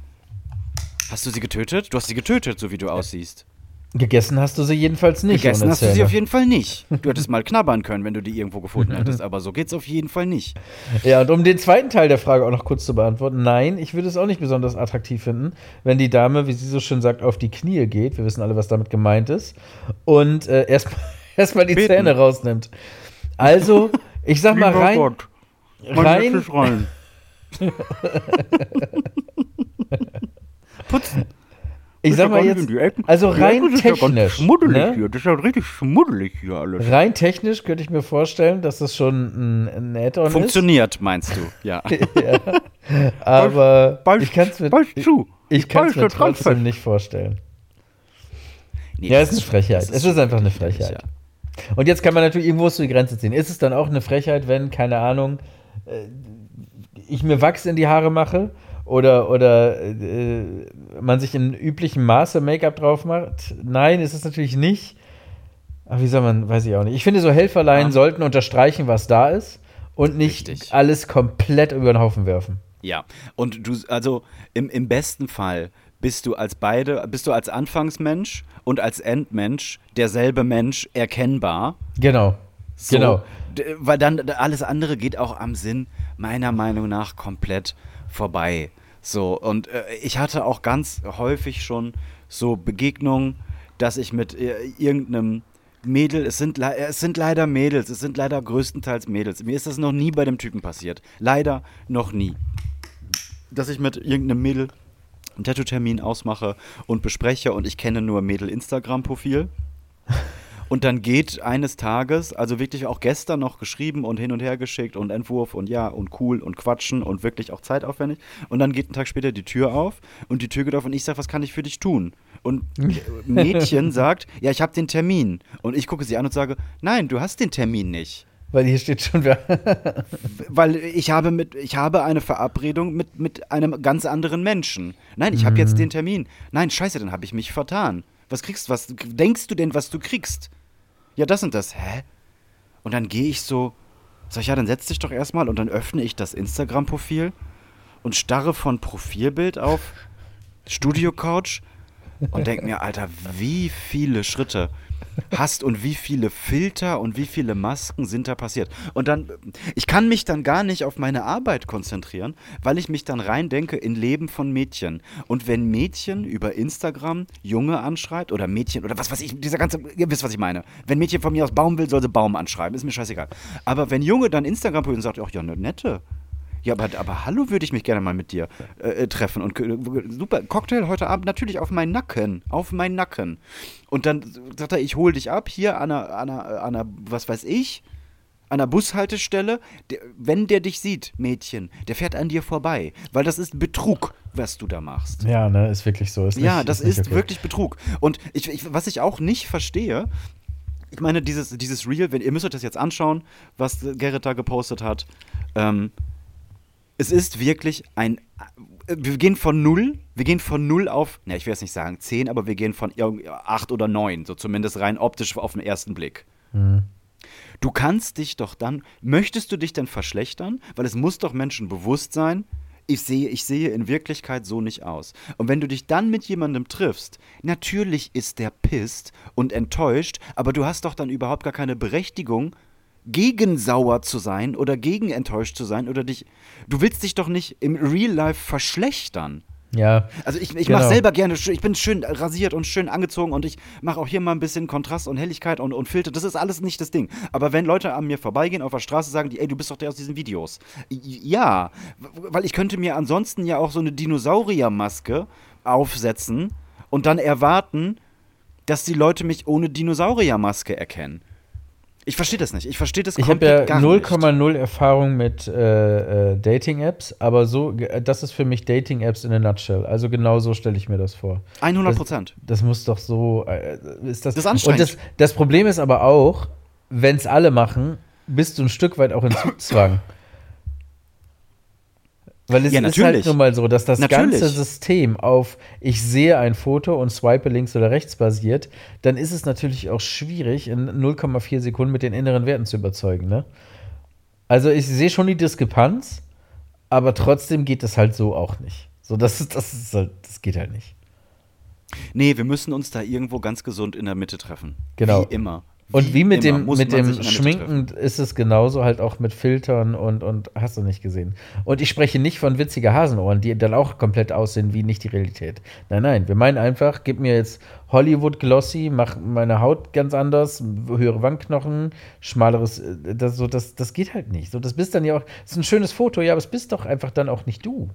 Hast du sie getötet? Du hast sie getötet, so wie du aussiehst. Gegessen hast du sie jedenfalls nicht. Gegessen hast du sie auf jeden Fall nicht. Du hättest mal knabbern können, wenn du die irgendwo gefunden hättest, aber so geht's auf jeden Fall nicht. Ja, und um den zweiten Teil der Frage auch noch kurz zu beantworten, nein, ich würde es auch nicht besonders attraktiv finden, wenn die Dame, wie sie so schön sagt, auf die Knie geht. Wir wissen alle, was damit gemeint ist. Und äh, erstmal erst mal die Beten. Zähne rausnimmt. Also, ich sag mal rein. rein rein. Putzen. Ich sag mal jetzt, also rein technisch. schmuddelig ne? hier. Das ist ja richtig schmuddelig hier alles. Rein technisch könnte ich mir vorstellen, dass das schon ein, ein Add-on ist. Funktioniert, meinst du? Ja. Aber Beiß- ich kann es mir, ich, ich kann's mir trotzdem fest. nicht vorstellen. Nee, Ja, es ist eine Frechheit. das Es ist einfach eine Frechheit. Und jetzt kann man natürlich irgendwo du die Grenze ziehen. Ist es dann auch eine Frechheit, wenn, keine Ahnung, äh, ich mir Wachs in die Haare mache oder, oder äh, man sich in üblichem Maße Make-up drauf macht? Nein, ist es natürlich nicht. Aber wie soll man, weiß ich auch nicht. Ich finde, so Helferlein Ja. sollten unterstreichen, was da ist und nicht Richtig. alles komplett über den Haufen werfen. Ja, und du, also im, im besten Fall bist du als beide, bist du als Anfangsmensch und als Endmensch derselbe Mensch erkennbar. Genau. So, Genau. Weil dann alles andere geht auch am Sinn meiner Meinung nach komplett vorbei. So, und äh, ich hatte auch ganz häufig schon so Begegnungen, dass ich mit äh, irgendeinem Mädel, es sind, es sind leider Mädels, es sind leider größtenteils Mädels. Mir ist das noch nie bei dem Typen passiert. Leider noch nie. Dass ich mit irgendeinem Mädel einen Tattoo-Termin ausmache und bespreche und ich kenne nur Mädel-Instagram-Profil. Und dann geht eines Tages, also wirklich auch gestern noch geschrieben und hin und her geschickt und Entwurf und ja und cool und quatschen und wirklich auch zeitaufwendig. Und dann geht ein Tag später die Tür auf und die Tür geht auf und ich sage, was kann ich für dich tun? Und Mädchen sagt, ja, ich habe den Termin. Und ich gucke sie an und sage, nein, du hast den Termin nicht. Weil hier steht schon wer. Weil ich habe mit, ich habe eine Verabredung mit, mit einem ganz anderen Menschen. Nein, ich habe Mhm. jetzt den Termin. Nein, scheiße, dann habe ich mich vertan. Was kriegst du, was denkst du denn, was du kriegst? Ja, das und das. Hä? Und dann gehe ich so, sag ich, ja, dann setz dich doch erstmal und dann öffne ich das Instagram-Profil und starre von Profilbild auf Studio Couch und denke mir, Alter, wie viele Schritte hast und wie viele Filter und wie viele Masken sind da passiert. Und dann, ich kann mich dann gar nicht auf meine Arbeit konzentrieren, weil ich mich dann reindenke in Leben von Mädchen. Und wenn Mädchen über Instagram Junge anschreibt oder Mädchen oder was weiß ich, dieser ganze, ihr wisst, was ich meine. Wenn Mädchen von mir aus Baum will, soll sie Baum anschreiben, ist mir scheißegal. Aber wenn Junge dann Instagram und sagt, ach ja, eine nette. Ja, aber, aber hallo würde ich mich gerne mal mit dir äh, äh, treffen. Und äh, super, Cocktail heute Abend natürlich auf meinen Nacken. Auf meinen Nacken. Und dann sagt er, ich hole dich ab hier an einer, an, einer, an einer, was weiß ich, an einer Bushaltestelle. Der, wenn der dich sieht, Mädchen, der fährt an dir vorbei. Weil das ist Betrug, was du da machst. Ja, ne, ist wirklich so. Ist Ja, nicht- das ist okay. wirklich Betrug. Und ich, ich, was ich auch nicht verstehe, ich meine, dieses, dieses Reel, wenn, ihr müsst euch das jetzt anschauen, was Gerrit da gepostet hat. Ähm, es ist wirklich ein. Wir gehen von null, wir gehen von null auf, ne, ich will jetzt nicht sagen 10, aber wir gehen von acht oder neun, so zumindest rein optisch auf den ersten Blick. Du kannst dich doch dann, möchtest du dich denn verschlechtern? Weil es muss doch Menschen bewusst sein, ich sehe, ich sehe in Wirklichkeit so nicht aus. Und wenn du dich dann mit jemandem triffst, natürlich ist der pisst und enttäuscht, aber du hast doch dann überhaupt gar keine Berechtigung, gegen sauer zu sein oder gegen enttäuscht zu sein oder dich. Du willst dich doch nicht im Real Life verschlechtern. Ja. Also ich, ich Genau. mache selber gerne, ich bin schön rasiert und schön angezogen und ich mache auch hier mal ein bisschen Kontrast und Helligkeit und, und Filter. Das ist alles nicht das Ding. Aber wenn Leute an mir vorbeigehen auf der Straße, sagen die, ey, du bist doch der aus diesen Videos. Ja, weil ich könnte mir ansonsten ja auch so eine Dinosauriermaske aufsetzen und dann erwarten, dass die Leute mich ohne Dinosauriermaske erkennen. Ich verstehe das nicht. Ich verstehe das Ich habe komplett ja gar nicht. 0,0 Erfahrung mit äh, äh, Dating-Apps, aber so, äh, das ist für mich Dating-Apps in a nutshell. Also genau so stelle ich mir das vor. 100 Prozent. Das muss doch so. Äh, ist das, Das ist anstrengend. Und das, das Problem ist aber auch, wenn es alle machen, bist du ein Stück weit auch in Zugzwang. Weil es Ja, ist halt nun mal so, dass das Natürlich. ganze System auf ich sehe ein Foto und swipe links oder rechts basiert, dann ist es natürlich auch schwierig, in 0,4 Sekunden mit den inneren Werten zu überzeugen. Ne? Also ich sehe schon die Diskrepanz, aber trotzdem geht das halt so auch nicht. So, das ist, das ist halt, das geht halt nicht. Nee, wir müssen uns da irgendwo ganz gesund in der Mitte treffen. Genau. Wie immer. Und wie mit immer dem, mit dem Schminken treffen. ist es genauso halt auch mit Filtern und, und hast du nicht gesehen. Und ich spreche nicht von witziger Hasenohren, die dann auch komplett aussehen wie nicht die Realität. Nein, nein, wir meinen einfach, gib mir jetzt Hollywood Glossy, mach meine Haut ganz anders, höhere Wangenknochen, schmaleres, äh, das, so, das, das geht halt nicht. So, das bist dann ja auch, das ist ein schönes Foto, ja, aber es bist doch einfach dann auch nicht du.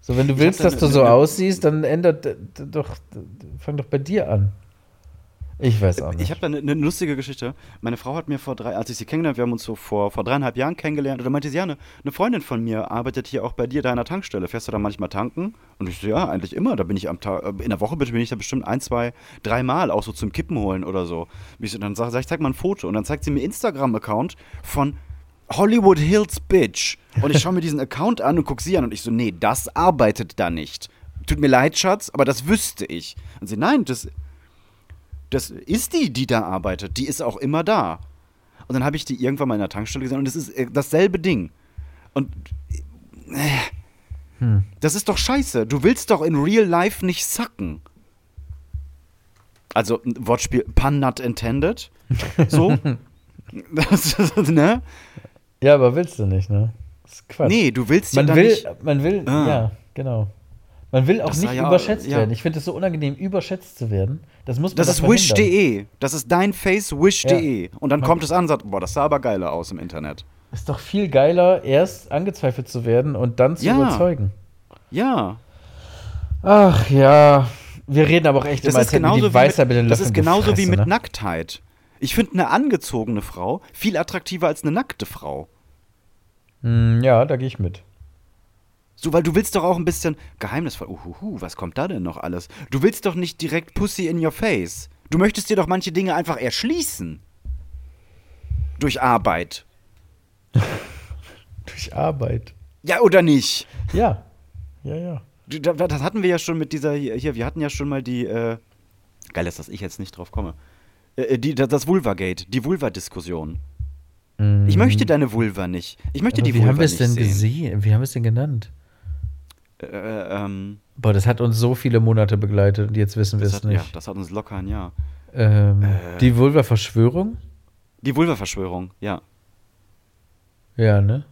So, wenn du Ich willst, dass du so aussiehst, dann ändert doch, fang doch bei dir an. Ich weiß auch nicht. Ich habe da eine ne lustige Geschichte. Meine Frau hat mir vor drei, als ich sie kennengelernt, wir haben uns so vor, vor dreieinhalb Jahren kennengelernt, und da meinte sie, ja, eine, eine Freundin von mir arbeitet hier auch bei dir der Tankstelle. Fährst du da manchmal tanken? Und ich so, ja, eigentlich immer. Da bin ich am Tag, in der Woche bin ich da bestimmt ein, zwei, drei Mal auch so zum Kippen holen oder so. Ich so, dann sag, sag ich, zeig mal ein Foto. Und dann zeigt sie mir Instagram-Account von Hollywood Hills Bitch. Und ich schaue mir diesen Account an und gucke sie an und ich so, nee, das arbeitet da nicht. Tut mir leid, Schatz, aber das wüsste ich. Und sie, nein, das, das ist die, die da arbeitet. Die ist auch immer da. Und dann habe ich die irgendwann mal in der Tankstelle gesehen und es ist äh, dasselbe Ding. Und äh, das ist doch scheiße. Du willst doch in real life nicht sacken. Also ein Wortspiel, pun not intended. So. das, ne? Ja, aber willst du nicht, ne? Das ist Quatsch. Nee, du willst ja man dann will, nicht. man will, Ah. ja, genau. Man will auch Das nicht ja- überschätzt ja. werden. Ich finde es so unangenehm, überschätzt zu werden. Das muss man Das ist wish.de. Das ist dein Face wish.de. Und dann Man- kommt es an und sagt, boah, das sah aber geiler aus im Internet. Ist doch viel geiler, erst angezweifelt zu werden und dann zu Ja. überzeugen. Ja. Ach ja, wir reden aber auch echt Das immer, ist als hätten die wie Weisheit mit den das ist genauso wie gefressen, mit ne? Nacktheit. Ich finde eine angezogene Frau viel attraktiver als eine nackte Frau. Hm, ja, da gehe ich mit. So, weil du willst doch auch ein bisschen geheimnisvoll. Uhuhu, was kommt da denn noch alles? Du willst doch nicht direkt Pussy in your face. Du möchtest dir doch manche Dinge einfach erschließen. Durch Arbeit. Durch Arbeit. Ja, oder nicht? Ja. Ja, ja. Das hatten wir ja schon mit dieser hier, hier wir hatten ja schon mal die, äh, geil ist, dass ich jetzt nicht drauf komme. Äh, die, das Vulva-Gate, die Vulva-Diskussion. Ich möchte deine Vulva nicht. Ich möchte Mhm. Aber die wie Vulva haben wir es nicht denn sehen. gesehen? Wie haben wir es denn genannt? Äh, ähm, Boah, das hat uns so viele Monate begleitet und jetzt wissen wir es hat, ja, nicht. das hat uns locker ein Jahr. ähm, Äh. Die Vulva-Verschwörung? Die Vulva-Verschwörung, ja. Ja, ne?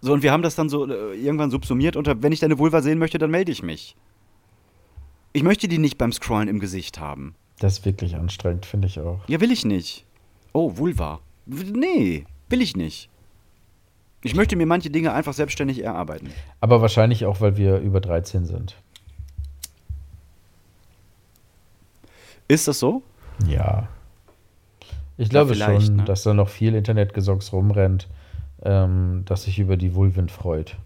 So, und wir haben das dann so äh, irgendwann subsumiert unter, wenn ich deine Vulva sehen möchte, dann melde ich mich. Ich möchte die nicht beim Scrollen im Gesicht haben. Das ist wirklich anstrengend, finde ich auch. Ja, will ich nicht. Oh, Vulva. Nee, will ich nicht. Ich möchte mir manche Dinge einfach selbstständig erarbeiten. Aber wahrscheinlich auch, weil wir über 13 sind. Ist das so? Ja. Ich glaube schon, ne? dass da noch viel Internetgesocks rumrennt, ähm, das sich über die Vulven freut.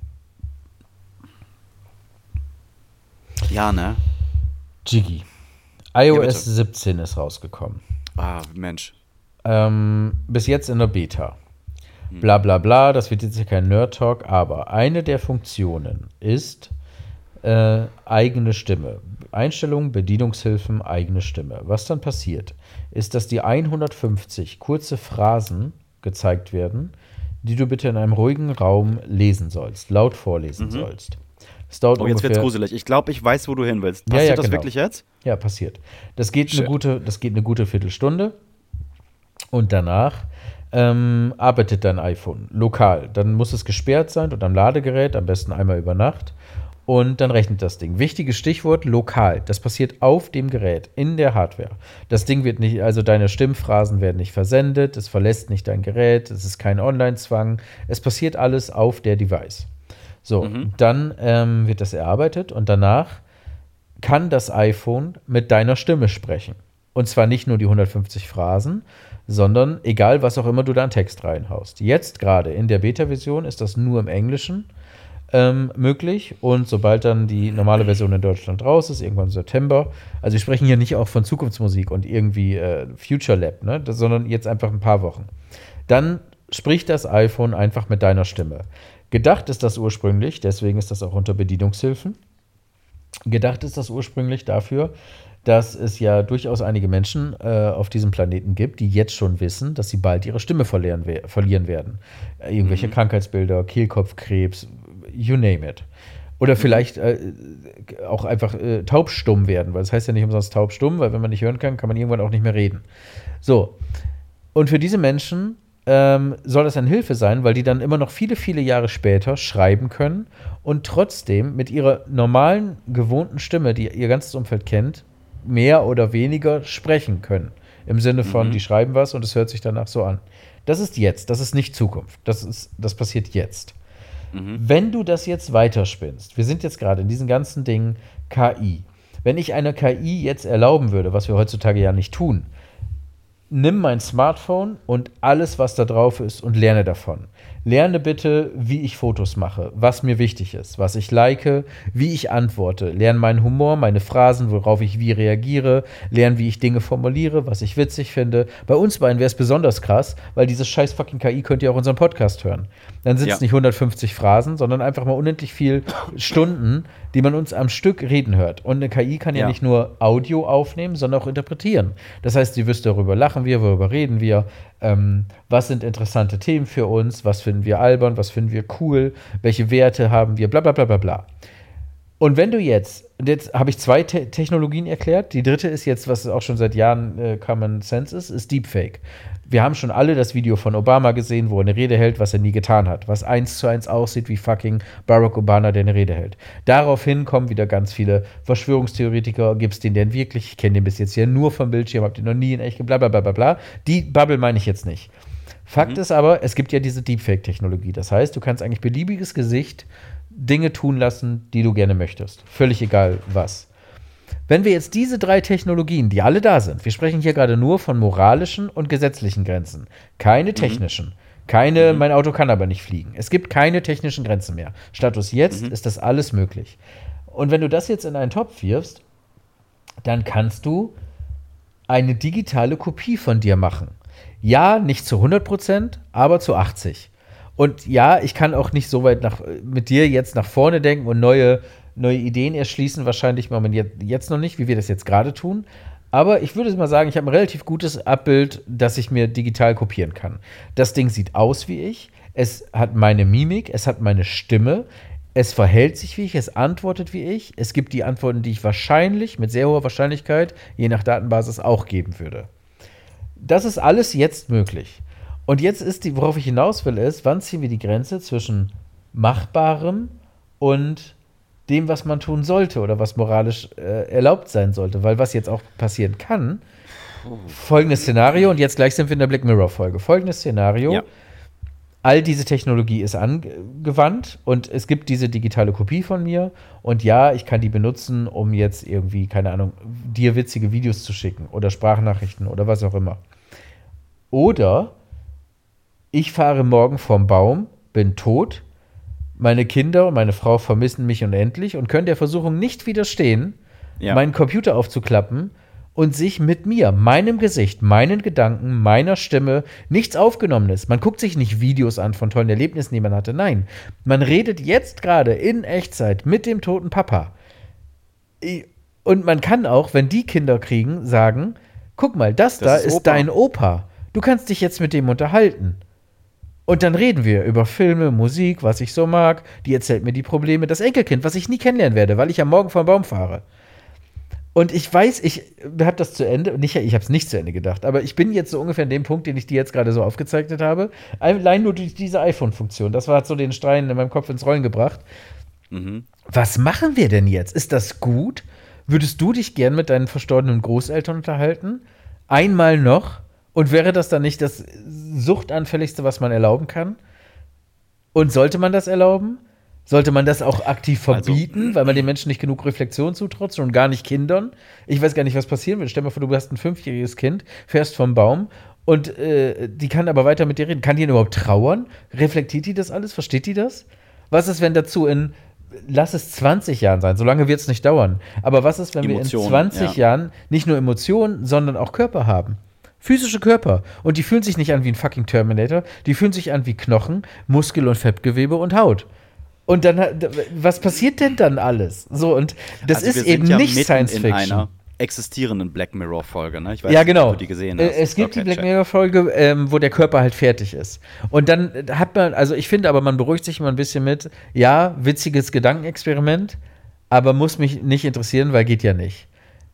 Ja, ne? Jiggy. iOS 17 ist rausgekommen. Ah, Mensch. Ähm, bis jetzt in der Beta. Hm. Bla bla bla, das wird jetzt hier kein Nerd-Talk, aber eine der Funktionen ist äh, eigene Stimme. Einstellungen, Bedienungshilfen, eigene Stimme. Was dann passiert, ist, dass die 150 kurze Phrasen gezeigt werden, die du bitte in einem ruhigen Raum lesen sollst, laut vorlesen sollst. Es dauert Mhm. Oh, jetzt wird's ungefähr gruselig. Ich glaube, ich weiß, wo du hin willst. Ja, Passiert ja, das genau. wirklich jetzt? ja, passiert. Das geht, eine gute, das geht eine gute Viertelstunde. Und danach ähm, arbeitet dein iPhone lokal. Dann muss es gesperrt sein und am Ladegerät, am besten einmal über Nacht. Und dann rechnet das Ding. Wichtiges Stichwort, lokal. Das passiert auf dem Gerät, in der Hardware. Das Ding wird nicht, also deine Stimmphrasen werden nicht versendet, es verlässt nicht dein Gerät, es ist kein Online-Zwang. Es passiert alles auf der Device. So, dann ähm, wird das erarbeitet und danach kann das iPhone mit deiner Stimme sprechen. Und zwar nicht nur die 150 Phrasen, sondern egal, was auch immer du da an Text reinhaust. Jetzt gerade in der Beta-Version ist das nur im Englischen ähm, möglich und sobald dann die normale Version in Deutschland raus ist, irgendwann im September, also wir sprechen hier nicht auch von Zukunftsmusik und irgendwie äh, Future Lab, ne, das, sondern jetzt einfach ein paar Wochen, dann spricht das iPhone einfach mit deiner Stimme. Gedacht ist das ursprünglich, deswegen ist das auch unter Bedienungshilfen. Gedacht ist das ursprünglich dafür, dass es ja durchaus einige Menschen äh, auf diesem Planeten gibt, die jetzt schon wissen, dass sie bald ihre Stimme verlieren, we verlieren werden. Äh, irgendwelche Krankheitsbilder, Kehlkopfkrebs, you name it. Oder vielleicht äh, auch einfach äh, taubstumm werden, weil das heißt ja nicht umsonst taubstumm, weil wenn man nicht hören kann, kann man irgendwann auch nicht mehr reden. So. Und für diese Menschen ähm, soll das eine Hilfe sein, weil die dann immer noch viele, viele Jahre später schreiben können und trotzdem mit ihrer normalen, gewohnten Stimme, die ihr ganzes Umfeld kennt, mehr oder weniger sprechen können. Im Sinne von, die schreiben was und es hört sich danach so an. Das ist jetzt, das ist nicht Zukunft. Das, ist, das passiert jetzt. Wenn du das jetzt weiterspinnst, wir sind jetzt gerade in diesen ganzen Dingen KI. Wenn ich einer KI jetzt erlauben würde, was wir heutzutage ja nicht tun, nimm mein Smartphone und alles, was da drauf ist, und lerne davon. Lerne bitte, wie ich Fotos mache, was mir wichtig ist, was ich like, wie ich antworte. Lerne meinen Humor, meine Phrasen, worauf ich wie reagiere. Lerne, wie ich Dinge formuliere, was ich witzig finde. Bei uns beiden wäre es besonders krass, weil dieses scheiß fucking KI könnt ihr auch unseren Podcast hören. Dann sind es Ja. nicht 150 Phrasen, sondern einfach mal unendlich viel Stunden, die man uns am Stück reden hört. Und eine KI kann ja, Ja. nicht nur Audio aufnehmen, sondern auch interpretieren. Das heißt, sie wüsste, darüber lachen wir, worüber reden wir, ähm, was sind interessante Themen für uns, was finden wir albern, was finden wir cool, welche Werte haben wir, bla bla bla bla bla. Und wenn du jetzt, jetzt habe ich zwei Te Technologien erklärt, die dritte ist jetzt, was auch schon seit Jahren äh, Common Sense ist, ist Deepfake. Wir haben schon alle das Video von Obama gesehen, wo er eine Rede hält, was er nie getan hat, was eins zu eins aussieht wie fucking Barack Obama, der eine Rede hält. Daraufhin kommen wieder ganz viele Verschwörungstheoretiker, gibt es den denn wirklich? Ich kenne den bis jetzt ja nur vom Bildschirm, hab den noch nie in echt, bla bla bla bla bla. Die Bubble meine ich jetzt nicht. Fakt ist aber, es gibt ja diese Deepfake-Technologie. Das heißt, du kannst eigentlich beliebiges Gesicht Dinge tun lassen, die du gerne möchtest. Völlig egal was. Wenn wir jetzt diese drei Technologien, die alle da sind, wir sprechen hier gerade nur von moralischen und gesetzlichen Grenzen, keine technischen, keine, mein Auto kann aber nicht fliegen. Es gibt keine technischen Grenzen mehr. Status jetzt ist das alles möglich. Und wenn du das jetzt in einen Topf wirfst, dann kannst du eine digitale Kopie von dir machen. Ja, nicht zu 100%, aber zu 80%. Und ja, ich kann auch nicht so weit nach, mit dir jetzt nach vorne denken und neue, neue Ideen erschließen, wahrscheinlich jetzt, jetzt noch nicht, wie wir das jetzt gerade tun. Aber ich würde mal sagen, ich habe ein relativ gutes Abbild, das ich mir digital kopieren kann. Das Ding sieht aus wie ich, es hat meine Mimik, es hat meine Stimme, es verhält sich wie ich, es antwortet wie ich, es gibt die Antworten, die ich wahrscheinlich, mit sehr hoher Wahrscheinlichkeit, je nach Datenbasis auch geben würde. Das ist alles jetzt möglich. Und jetzt ist die, worauf ich hinaus will, ist, wann ziehen wir die Grenze zwischen Machbarem und dem, was man tun sollte oder was moralisch äh, erlaubt sein sollte. Weil was jetzt auch passieren kann, folgendes Szenario, und jetzt gleich sind wir in der Black Mirror-Folge. Folgendes Szenario. Ja. All diese Technologie ist angewandt und es gibt diese digitale Kopie von mir. Und ja, ich kann die benutzen, um jetzt irgendwie, keine Ahnung, dir witzige Videos zu schicken oder Sprachnachrichten oder was auch immer. Oder ich fahre morgen vom Baum, bin tot, meine Kinder und meine Frau vermissen mich unendlich und können der Versuchung nicht widerstehen, Ja. meinen Computer aufzuklappen und sich mit mir, meinem Gesicht, meinen Gedanken, meiner Stimme nichts Aufgenommenes. Man guckt sich nicht Videos an von tollen Erlebnissen, die man hatte. Nein, man redet jetzt gerade in Echtzeit mit dem toten Papa. Und man kann auch, wenn die Kinder kriegen, sagen, guck mal, das, Das da ist ist, dein Opa. Du kannst dich jetzt mit dem unterhalten. Und dann reden wir über Filme, Musik, was ich so mag. Die erzählt mir die Probleme. Das Enkelkind, was ich nie kennenlernen werde, weil ich am Morgen vom Baum fahre. Und ich weiß, ich habe das zu Ende, nicht, ich habe es nicht zu Ende gedacht, aber ich bin jetzt so ungefähr an dem Punkt, den ich dir jetzt gerade so aufgezeichnet habe. Allein nur durch diese iPhone-Funktion. Das war hat so den Stein in meinem Kopf ins Rollen gebracht. Was machen wir denn jetzt? Ist das gut? Würdest du dich gern mit deinen verstorbenen Großeltern unterhalten? Einmal noch? Und wäre das dann nicht das Suchtanfälligste, was man erlauben kann? Und sollte man das erlauben? Sollte man das auch aktiv Also, verbieten, weil man den Menschen nicht genug Reflexion zutraut und gar nicht Kindern? Ich weiß gar nicht, was passieren wird. Stell dir mal vor, du hast ein fünfjähriges Kind, fährst vom Baum und äh, die kann aber weiter mit dir reden. Kann die denn überhaupt trauern? Reflektiert die das alles? Versteht die das? Was ist, wenn dazu in, lass es 20 Jahren sein, so lange wird es nicht dauern. Aber was ist, wenn Emotionen, wir in 20 ja. Jahren nicht nur Emotionen, sondern auch Körper haben? Physische Körper. Und die fühlen sich nicht an wie ein fucking Terminator, die fühlen sich an wie Knochen, Muskel- und Fettgewebe und Haut. Und dann, was passiert denn dann alles? So, und das Also ist eben ja nicht Science in Fiction. einer existierenden Black Mirror-Folge, ne? Ich weiß Ja, nicht, genau. ob du die gesehen Äh, hast. Es gibt Okay, die Black check. Mirror-Folge, ähm, wo der Körper halt fertig ist. Und dann hat man, also ich finde aber, man beruhigt sich immer ein bisschen mit, ja, witziges Gedankenexperiment, aber muss mich nicht interessieren, weil geht ja nicht.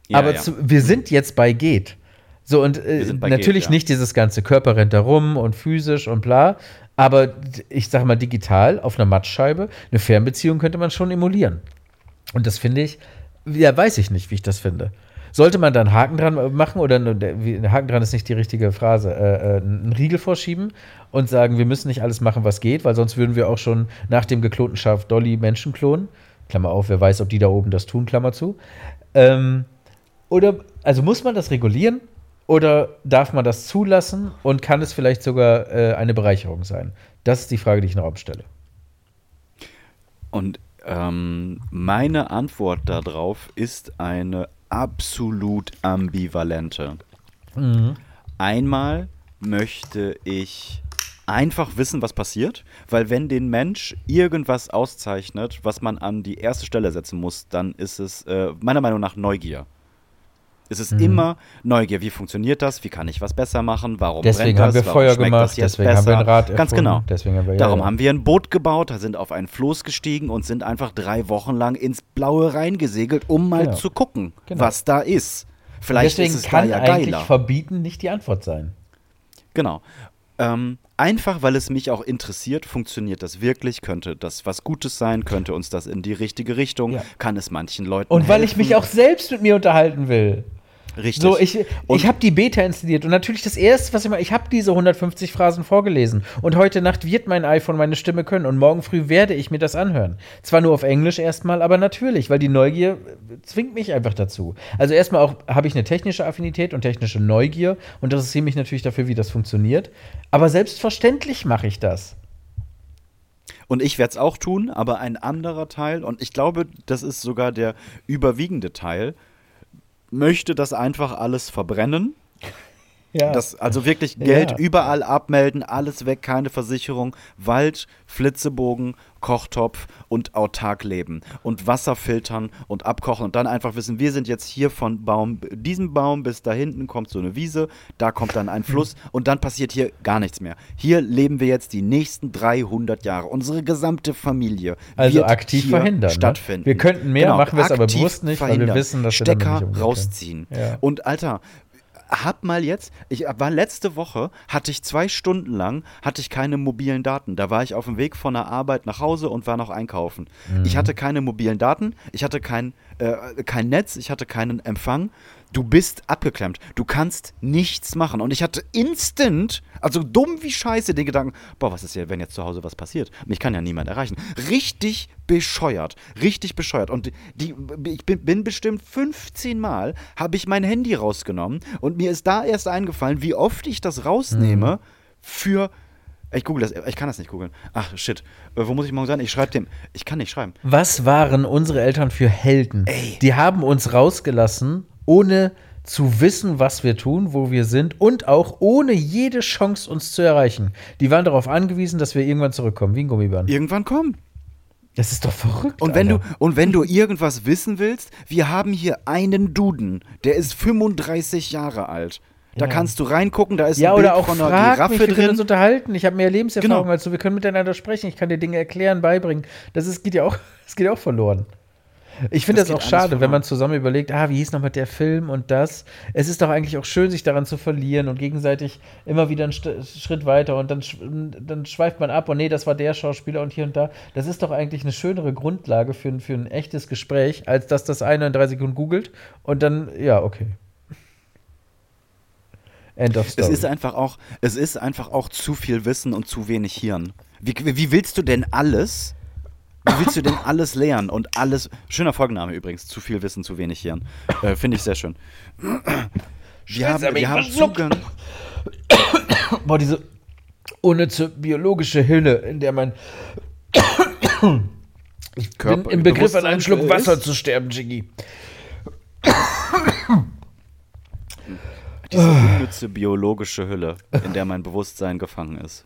Ja, aber ja. Zu, wir sind jetzt bei geht. So, und äh, natürlich geht, ja. nicht dieses ganze Körper rennt da rum und physisch und bla, aber ich sag mal digital auf einer Mattscheibe, eine Fernbeziehung könnte man schon emulieren. Und das finde ich, ja, weiß ich nicht, wie ich das finde. Sollte man da einen Haken dran machen oder ein Haken dran ist nicht die richtige Phrase, äh, äh, einen Riegel vorschieben und sagen, wir müssen nicht alles machen, was geht, weil sonst würden wir auch schon nach dem geklonten Schaf Dolly Menschen klonen. Klammer auf, wer weiß, ob die da oben das tun, Klammer zu. Ähm, oder, also muss man das regulieren oder darf man das zulassen und kann es vielleicht sogar äh, eine Bereicherung sein? Das ist die Frage, die ich in den Raum stelle. Und ähm, meine Antwort darauf ist eine absolut ambivalente. Einmal möchte ich einfach wissen, was passiert, weil wenn den Mensch irgendwas auszeichnet, was man an die erste Stelle setzen muss, dann ist es äh, meiner Meinung nach Neugier. Es ist immer Neugier. Wie funktioniert das? Wie kann ich was besser machen? Warum Deswegen brennt haben das? wir Warum Feuer gemacht, deswegen haben wir ein Rad Ganz erfunden, genau. deswegen haben wir- ja, Darum ja. haben wir ein Boot gebaut, da sind auf ein Floß gestiegen und sind einfach drei Wochen lang ins Blaue reingesegelt, um mal Genau. zu gucken, Genau. was da ist. Vielleicht Deswegen ist es kann da ja eigentlich geiler. verbieten nicht die Antwort sein. Genau. Ähm, einfach, weil es mich auch interessiert, funktioniert das wirklich? Könnte das was Gutes sein? Könnte uns das in die richtige Richtung? Ja. Kann es manchen Leuten Und weil ich helfen? mich auch selbst mit mir unterhalten will. Richtig. So, ich, Und- ich habe die Beta installiert und natürlich das erste, was ich mache, ich habe diese 150 Phrasen vorgelesen und heute Nacht wird mein iPhone meine Stimme können und morgen früh werde ich mir das anhören. Zwar nur auf Englisch erstmal, aber natürlich, weil die Neugier zwingt mich einfach dazu. Also erstmal auch habe ich eine technische Affinität und technische Neugier und interessiere mich natürlich dafür, wie das funktioniert. Aber selbstverständlich mache ich das. Und ich werde es auch tun, aber ein anderer Teil, und ich glaube, das ist sogar der überwiegende Teil, möchte das einfach alles verbrennen. Ja. Das, also wirklich Geld Ja. überall abmelden, alles weg, keine Versicherung, Wald, Flitzebogen, Kochtopf und autark leben und Wasser filtern und abkochen und dann einfach wissen, wir sind jetzt hier von Baum, diesem Baum bis da hinten kommt so eine Wiese, da kommt dann ein Fluss und dann passiert hier gar nichts mehr. Hier leben wir jetzt die nächsten 300 Jahre. Unsere gesamte Familie Also wird aktiv verhindern, ne? stattfinden. Genau, Wir könnten mehr, machen wir es aber bewusst nicht, weil wir verhindern. wissen, dass wir Stecker können. rausziehen. Ja. Und Alter, hab mal jetzt, ich war letzte Woche, hatte ich zwei Stunden lang, hatte ich keine mobilen Daten. Da war ich auf dem Weg von der Arbeit nach Hause und war noch einkaufen. Mhm. Ich hatte keine mobilen Daten, ich hatte kein, äh, kein Netz, ich hatte keinen Empfang. Du bist abgeklemmt. Du kannst nichts machen. Und ich hatte instant, also dumm wie scheiße, den Gedanken, boah, was ist hier, wenn jetzt zu Hause was passiert? Mich kann ja niemand erreichen. Richtig bescheuert. Richtig bescheuert. Und die, ich bin, bin bestimmt 15 Mal, habe ich mein Handy rausgenommen und mir ist da erst eingefallen, wie oft ich das rausnehme für. Ich google das, ich kann das nicht googeln. Ach, shit. Äh, wo muss ich morgen sein? Ich schreibe dem. Ich kann nicht schreiben. Was waren unsere Eltern für Helden? Die haben uns rausgelassen, ohne zu wissen, was wir tun, wo wir sind und auch ohne jede Chance, uns zu erreichen. Die waren darauf angewiesen, dass wir irgendwann zurückkommen, wie ein Gummiband. Irgendwann kommen. Das ist doch verrückt. Und wenn, du, und wenn du irgendwas wissen willst, wir haben hier einen Duden, der ist 35 Jahre alt. Da Ja. kannst du reingucken, da ist Ja, ein Bild oder auch von einer frag Giraffe mich, wir können drin. uns unterhalten. Ich habe mehr Lebenserfahrung Genau. als du. Wir können miteinander sprechen. Ich kann dir Dinge erklären, beibringen. Das ist, geht ja auch, das geht ja auch verloren. Ich finde Das das, auch schade, wenn man zusammen überlegt, ah, wie hieß nochmal der Film und das. Es ist doch eigentlich auch schön, sich daran zu verlieren und gegenseitig immer wieder einen St Schritt weiter und dann, sch- dann schweift man ab und nee, das war der Schauspieler und hier und da. Das ist doch eigentlich eine schönere Grundlage für, ein- für ein echtes Gespräch, als dass das einer in drei Sekunden googelt und dann, ja, okay. End of Es story. ist einfach auch, es ist einfach auch zu viel Wissen und zu wenig Hirn. Wie, wie willst du denn alles? Wie willst du denn alles lernen und alles? Schöner Folgenname übrigens. Zu viel Wissen, zu wenig Hirn. Äh, Finde ich sehr schön. Wir haben, wir haben Zugang. Boah, diese unnütze biologische Hülle, in der man ich Körper- bin im Begriff, an einem Schluck ist- Wasser zu sterben, Jiggy. Diese unnütze biologische Hülle, in der mein Bewusstsein gefangen ist.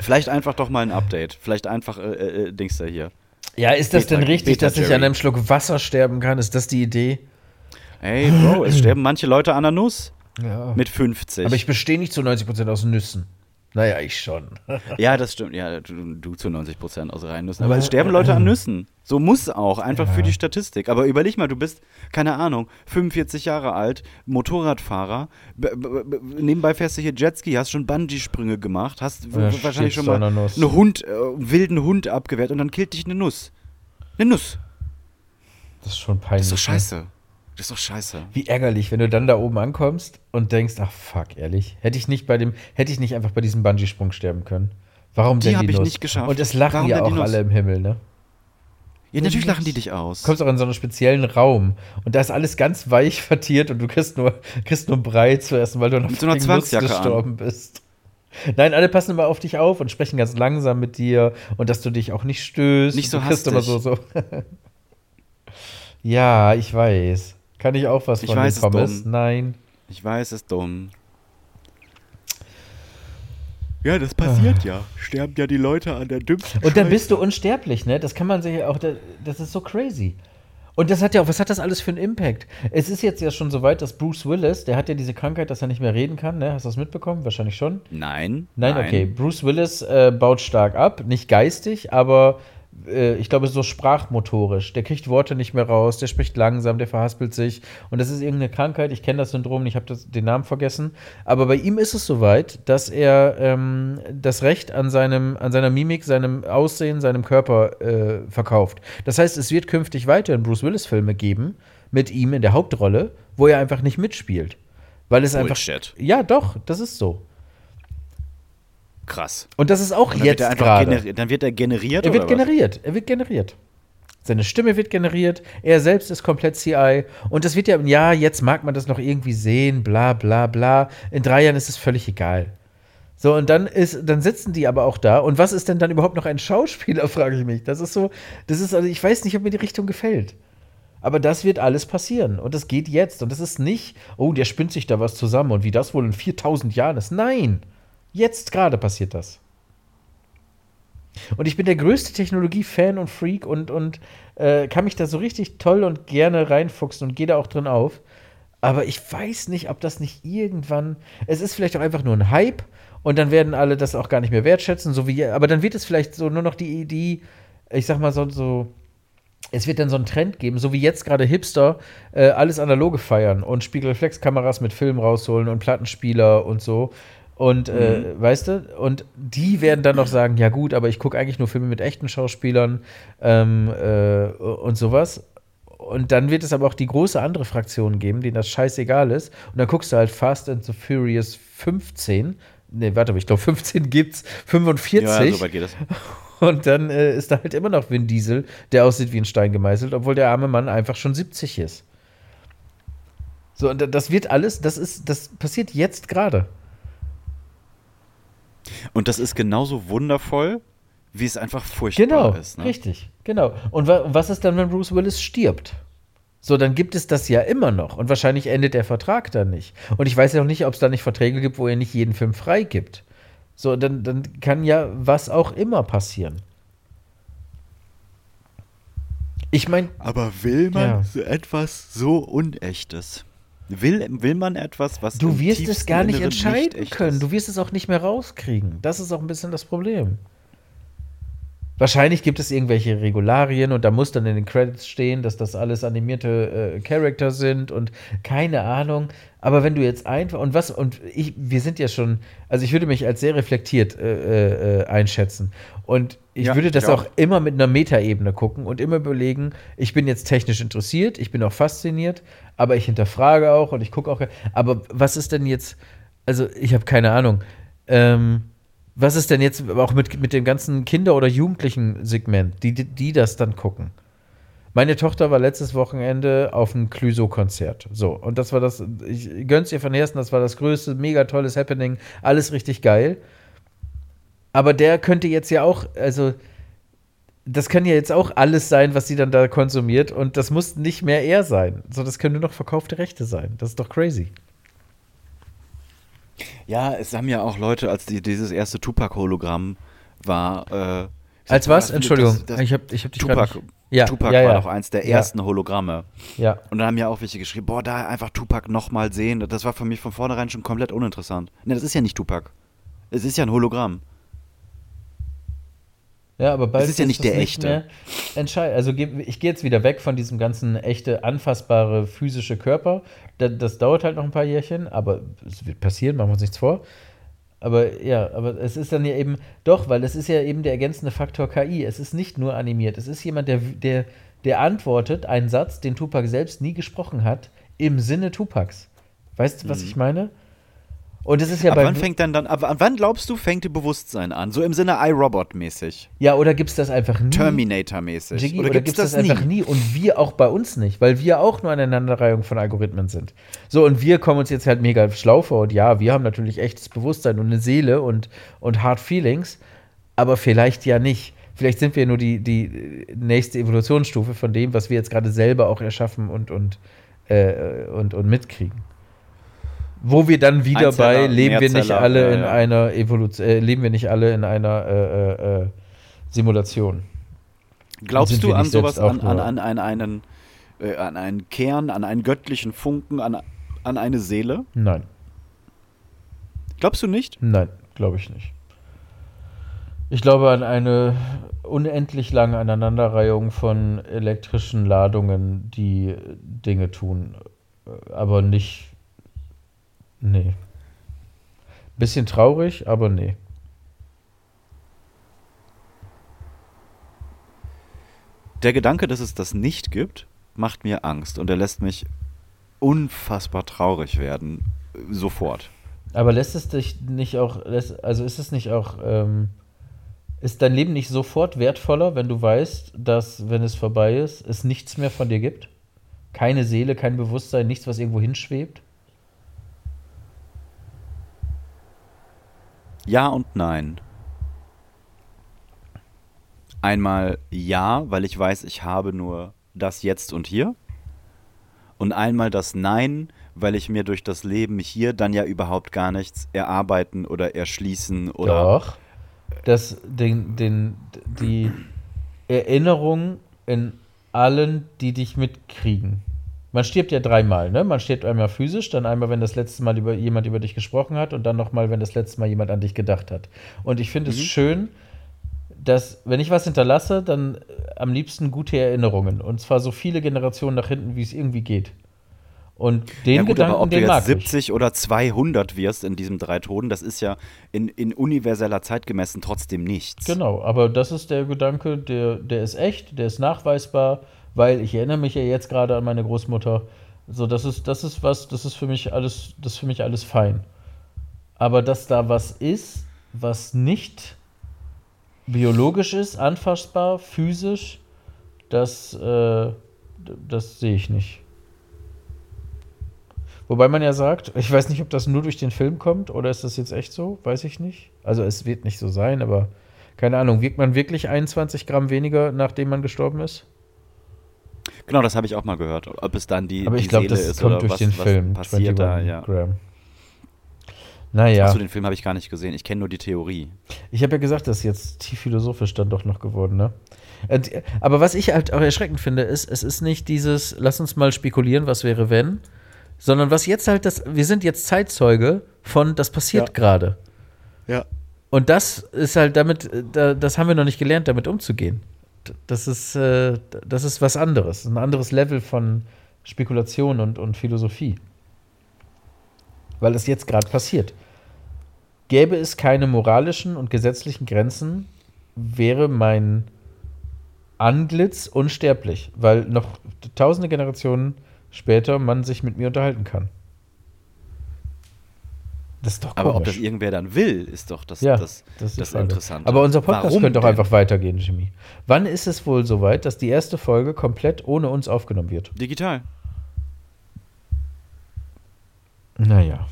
Vielleicht einfach doch mal ein Update. Vielleicht einfach äh, äh, Dings da hier. Ja, ist das Beta- denn richtig, Beta dass ich Jerry. an einem Schluck Wasser sterben kann? Ist das die Idee? Hey, Bro, es sterben manche Leute an der Nuss. Ja. Mit 50. Aber ich bestehe nicht zu 90% aus Nüssen. Naja, ich schon. ja, das stimmt. Ja, du, du zu 90% aus reinen Nüssen. Aber es sterben Leute an Nüssen. So muss auch. Einfach für die Statistik. Aber überleg mal, du bist, keine Ahnung, 45 Jahre alt, Motorradfahrer. Nebenbei fährst du hier Jetski, hast schon Bungee-Sprünge gemacht, hast Ja, wahrscheinlich schon mal einen Hund, äh, wilden Hund abgewehrt und dann killt dich eine Nuss. Eine Nuss. Das ist schon peinlich. Das ist doch ne? scheiße. Das ist doch scheiße. Wie ärgerlich, wenn du dann da oben ankommst und denkst, ach fuck, ehrlich, hätte ich nicht bei dem, hätte ich nicht einfach bei diesem Bungee-Sprung sterben können. Warum Die denn die ich Nuss? nicht geschafft. Und es lachen Warum ja auch alle im Himmel, ne? Ja, natürlich lachen die dich aus. Du kommst auch in so einen speziellen Raum und da ist alles ganz weich vertiert und du kriegst nur, kriegst nur Brei zu essen, weil du noch Mit so einer Zwangsjacke an. gestorben bist. Nein, alle passen immer auf dich auf und sprechen ganz langsam mit dir und dass du dich auch nicht stößt. Nicht so du kriegst immer so, hastig. so. ja, ich weiß. Kann ich auch was Ich von weiß, den es Pommes? dumm. Nein. Ich weiß, es ist dumm. Ja, das passiert ja. Sterben ja die Leute an der dümmsten Und dann bist du unsterblich, ne? Das kann man sich ja auch, das ist so crazy. Und das hat ja auch, was hat das alles für einen Impact? Es ist jetzt ja schon so weit, dass Bruce Willis, der hat ja diese Krankheit, dass er nicht mehr reden kann, ne? Hast du das mitbekommen? Wahrscheinlich schon. Nein. Nein, okay. Bruce Willis äh, baut stark ab, nicht geistig, aber äh, ich glaube so sprachmotorisch. Der kriegt Worte nicht mehr raus, der spricht langsam, der verhaspelt sich. Und das ist irgendeine Krankheit. Ich kenne das Syndrom, ich habe den Namen vergessen. Aber bei ihm ist es soweit, dass er ähm, das Recht an, seinem, an seiner Mimik, seinem Aussehen, seinem Körper äh, verkauft. Das heißt, es wird künftig weiterhin Bruce Willis-Filme geben mit ihm in der Hauptrolle, wo er einfach nicht mitspielt. Weil es Bullshit. einfach. Ja, doch, das ist so. Krass. Und das ist auch dann, jetzt er gerade. dann wird er generiert Er wird was? generiert. Er wird generiert. Seine Stimme wird generiert. Er selbst ist komplett CI. Und das wird ja, ja, jetzt mag man das noch irgendwie sehen, bla, bla, bla. In drei Jahren ist es völlig egal. So, und dann ist, dann sitzen die aber auch da. Und was ist denn dann überhaupt noch ein Schauspieler, frage ich mich. Das ist so, das ist, also ich weiß nicht, ob mir die Richtung gefällt. Aber das wird alles passieren. Und das geht jetzt. Und das ist nicht, oh, der spinnt sich da was zusammen und wie das wohl in 4000 Jahren ist. Nein. Jetzt gerade passiert das. Und ich bin der größte Technologie-Fan und Freak und, und äh, kann mich da so richtig toll und gerne reinfuchsen und gehe da auch drin auf. Aber ich weiß nicht, ob das nicht irgendwann. Es ist vielleicht auch einfach nur ein Hype und dann werden alle das auch gar nicht mehr wertschätzen, so wie. Aber dann wird es vielleicht so nur noch die Idee, ich sag mal so, so es wird dann so einen Trend geben, so wie jetzt gerade Hipster äh, alles analoge feiern und Spiegelreflexkameras mit Film rausholen und Plattenspieler und so. Und äh, weißt du, und die werden dann noch sagen, ja gut, aber ich gucke eigentlich nur Filme mit echten Schauspielern ähm, äh, und sowas. Und dann wird es aber auch die große andere Fraktion geben, denen das scheißegal ist. Und dann guckst du halt Fast and the Furious 15. Ne, warte mal, ich glaube 15 gibt's. 45. Ja, so weit geht das. Und dann äh, ist da halt immer noch Vin Diesel, der aussieht wie ein Stein gemeißelt, obwohl der arme Mann einfach schon 70 ist. So, und da- das wird alles, das ist, das passiert jetzt gerade. Und das ist genauso wundervoll, wie es einfach furchtbar Genau, ist. Ne? richtig, genau. Und wa was ist dann, wenn Bruce Willis stirbt? So, dann gibt es das ja immer noch. Und wahrscheinlich endet der Vertrag dann nicht. Und ich weiß ja noch nicht, ob es da nicht Verträge gibt, wo er nicht jeden Film freigibt. So, dann, dann kann ja was auch immer passieren. Ich meine, Aber will man Ja. so etwas so Unechtes? Will, will man etwas, was Du wirst es gar nicht entscheiden echt können. Du wirst es auch nicht mehr rauskriegen. Das ist auch ein bisschen das Problem. Wahrscheinlich gibt es irgendwelche Regularien und da muss dann in den Credits stehen, dass das alles animierte äh, Charakter sind und keine Ahnung. Aber wenn du jetzt einfach und was und ich, wir sind ja schon, also ich würde mich als sehr reflektiert äh, äh, einschätzen und ich Ja, würde das ich auch. auch immer mit einer Metaebene gucken und immer überlegen, ich bin jetzt technisch interessiert, ich bin auch fasziniert, aber ich hinterfrage auch und ich gucke auch. Aber was ist denn jetzt, also ich habe keine Ahnung, ähm, was ist denn jetzt auch mit, mit dem ganzen Kinder- oder Jugendlichen-Segment, die, die, die das dann gucken? Meine Tochter war letztes Wochenende auf einem Clüso-Konzert. So, und das war das, ich gönn's ihr von Herzen, das war das größte, mega tolles Happening, alles richtig geil. Aber der könnte jetzt ja auch, also, das kann ja jetzt auch alles sein, was sie dann da konsumiert, und das muss nicht mehr er sein. So, das können nur noch verkaufte Rechte sein. Das ist doch crazy. Ja, es haben ja auch Leute, als die, dieses erste Tupac-Hologramm war. Äh, Als was? das- Entschuldigung, das- das- ich habe ich hab dich Tupac, Ja, Tupac ja, war ja. doch eins der ersten Hologramme. Ja. Und dann haben ja auch welche geschrieben, boah, da einfach Tupac nochmal sehen. Das war für mich von vornherein schon komplett uninteressant. Ne, das ist ja nicht Tupac. Es ist ja ein Hologramm. Ja, aber bald Es ist ja nicht das der echte. mehr entscheid- Also ich gehe jetzt wieder weg von diesem ganzen echte, anfassbare physische Körper. Das, das dauert halt noch ein paar Jährchen, aber es wird passieren, machen wir uns nichts vor. Aber ja, aber es ist dann ja eben doch, weil es ist ja eben der ergänzende Faktor KI. Es ist nicht nur animiert. Es ist jemand, der, der, der antwortet einen Satz, den Tupac selbst nie gesprochen hat, im Sinne Tupacs. Weißt du, was ich meine? Und es ist ja ab bei wann fängt dann dann, ab ab wann glaubst du, fängt Bewusstsein an? So im Sinne iRobot-mäßig. ja oder gibt es das einfach nie? Terminator-mäßig. Jiggy, Oder, oder, gibt's gibt es das, einfach nie? Und wir auch bei uns nicht, weil wir auch nur eine Aneinanderreihung von Algorithmen sind. So, und wir kommen uns jetzt halt mega schlau vor. Und ja, wir haben natürlich echtes Bewusstsein und eine Seele und, und Hard Feelings, aber vielleicht ja nicht. Vielleicht sind wir nur die, die nächste Evolutionsstufe von dem, was wir jetzt gerade selber auch erschaffen und, und, äh, und, und mitkriegen. Wo wir dann wieder Einzeller, bei leben wir nicht alle ja, in ja. einer Evolution, äh, leben wir nicht alle in einer äh, äh, äh, Simulation. Glaubst du an sowas, an, an, an, an, einen, äh, an einen Kern, an einen göttlichen Funken, an, an eine Seele? Nein. Glaubst du nicht? Nein, glaube ich nicht. Ich glaube an eine unendlich lange Aneinanderreihung von elektrischen Ladungen, die Dinge tun, aber nicht. Nee. Bisschen traurig, aber nee. Der Gedanke, dass es das nicht gibt, macht mir Angst und er lässt mich unfassbar traurig werden. Sofort. Aber lässt es dich nicht auch, also ist es nicht auch, ähm, ist dein Leben nicht sofort wertvoller, wenn du weißt, dass, wenn es vorbei ist, es nichts mehr von dir gibt? Keine Seele, kein Bewusstsein, nichts, was irgendwo hinschwebt? Ja und nein. Einmal ja, weil ich weiß, ich habe nur das Jetzt und hier. Und einmal das Nein, weil ich mir durch das Leben hier dann ja überhaupt gar nichts erarbeiten oder erschließen oder. Doch. Das, den, den, die Erinnerung in allen, die dich mitkriegen. Man stirbt ja dreimal, ne? Man stirbt einmal physisch, dann einmal, wenn das letzte Mal über, jemand über dich gesprochen hat und dann nochmal, wenn das letzte Mal jemand an dich gedacht hat. Und ich finde es schön, dass, wenn ich was hinterlasse, dann äh, am liebsten gute Erinnerungen. Und zwar so viele Generationen nach hinten, wie es irgendwie geht. Und den ja gut, Gedanken, aber ob du jetzt mag ich. 70 oder 200 wirst in diesem drei Toden, das ist ja in, in universeller Zeit gemessen trotzdem nichts. Genau, aber das ist der Gedanke, der, der ist echt, der ist nachweisbar, weil ich erinnere mich ja jetzt gerade an meine Großmutter. So, das ist, das ist was, das ist für mich alles, das ist für mich alles fein. Aber dass da was ist, was nicht biologisch ist, anfassbar, physisch, das, äh, das sehe ich nicht. Wobei man ja sagt, ich weiß nicht, ob das nur durch den Film kommt oder ist das jetzt echt so, weiß ich nicht. Also es wird nicht so sein, aber keine Ahnung, wiegt man wirklich 21 Gramm weniger, nachdem man gestorben ist? Genau, das habe ich auch mal gehört. Ob es dann die, Aber die ich glaube, Seele das ist kommt oder durch was, den was Film. passiert da, 21 ja. Gramm. Naja, Achso, den Film habe ich gar nicht gesehen. Ich kenne nur die Theorie. ich habe ja gesagt, das ist jetzt tief philosophisch dann doch noch geworden, ne? Aber was ich halt auch erschreckend finde, ist, es ist nicht dieses, lass uns mal spekulieren, was wäre wenn, sondern was jetzt halt das, wir sind jetzt Zeitzeuge von, das passiert Ja. gerade. Ja. Und das ist halt damit, äh, da, das haben wir noch nicht gelernt, damit umzugehen. Das ist, äh, das ist was anderes, ein anderes Level von Spekulation und, und Philosophie. Weil es jetzt gerade passiert. Gäbe es keine moralischen und gesetzlichen Grenzen, wäre mein Antlitz unsterblich, weil noch tausende Generationen später man sich mit mir unterhalten kann. Das ist doch Aber ob das komisch. irgendwer dann will, ist doch das, Ja, das, das das. Interessante. Aber unser Podcast Warum könnte denn? einfach weitergehen, Jimmy. Wann ist es wohl soweit, dass die erste Folge komplett ohne uns aufgenommen wird? Digital. Naja.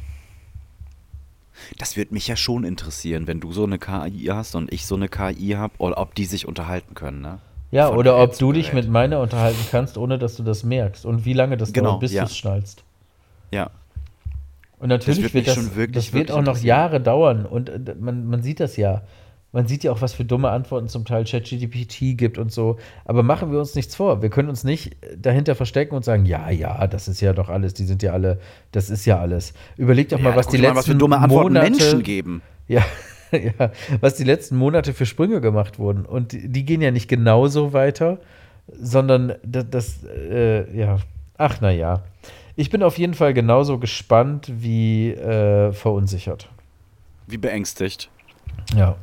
Das würde mich ja schon interessieren, wenn du so eine KI hast und ich so eine KI habe, oder ob die sich unterhalten können, ne? Ja, Von oder ob du dich mit meiner unterhalten kannst, ohne dass du das merkst. Und wie lange das Genau, dauert, bis ja. du es schnallst. Ja. Und natürlich wird wird mich das, wirklich, das wird auch noch. Jahre dauern. Und äh, man, man sieht das ja. Man sieht ja auch, was für dumme Antworten zum Teil ChatGPT gibt und so. Aber machen wir uns nichts vor. Wir können uns nicht dahinter verstecken und sagen, ja, ja, das ist ja doch alles. Die sind ja alle, das ist ja alles. Überleg doch mal, Ja, was die mal, letzten was für dumme Antworten Monate, Menschen geben. Ja, ja, was die letzten Monate für Sprünge gemacht wurden. Und die, die gehen ja nicht genauso weiter, sondern das, das äh, ja, ach na ja. Ich bin auf jeden Fall genauso gespannt wie äh, verunsichert. Wie beängstigt. Ja.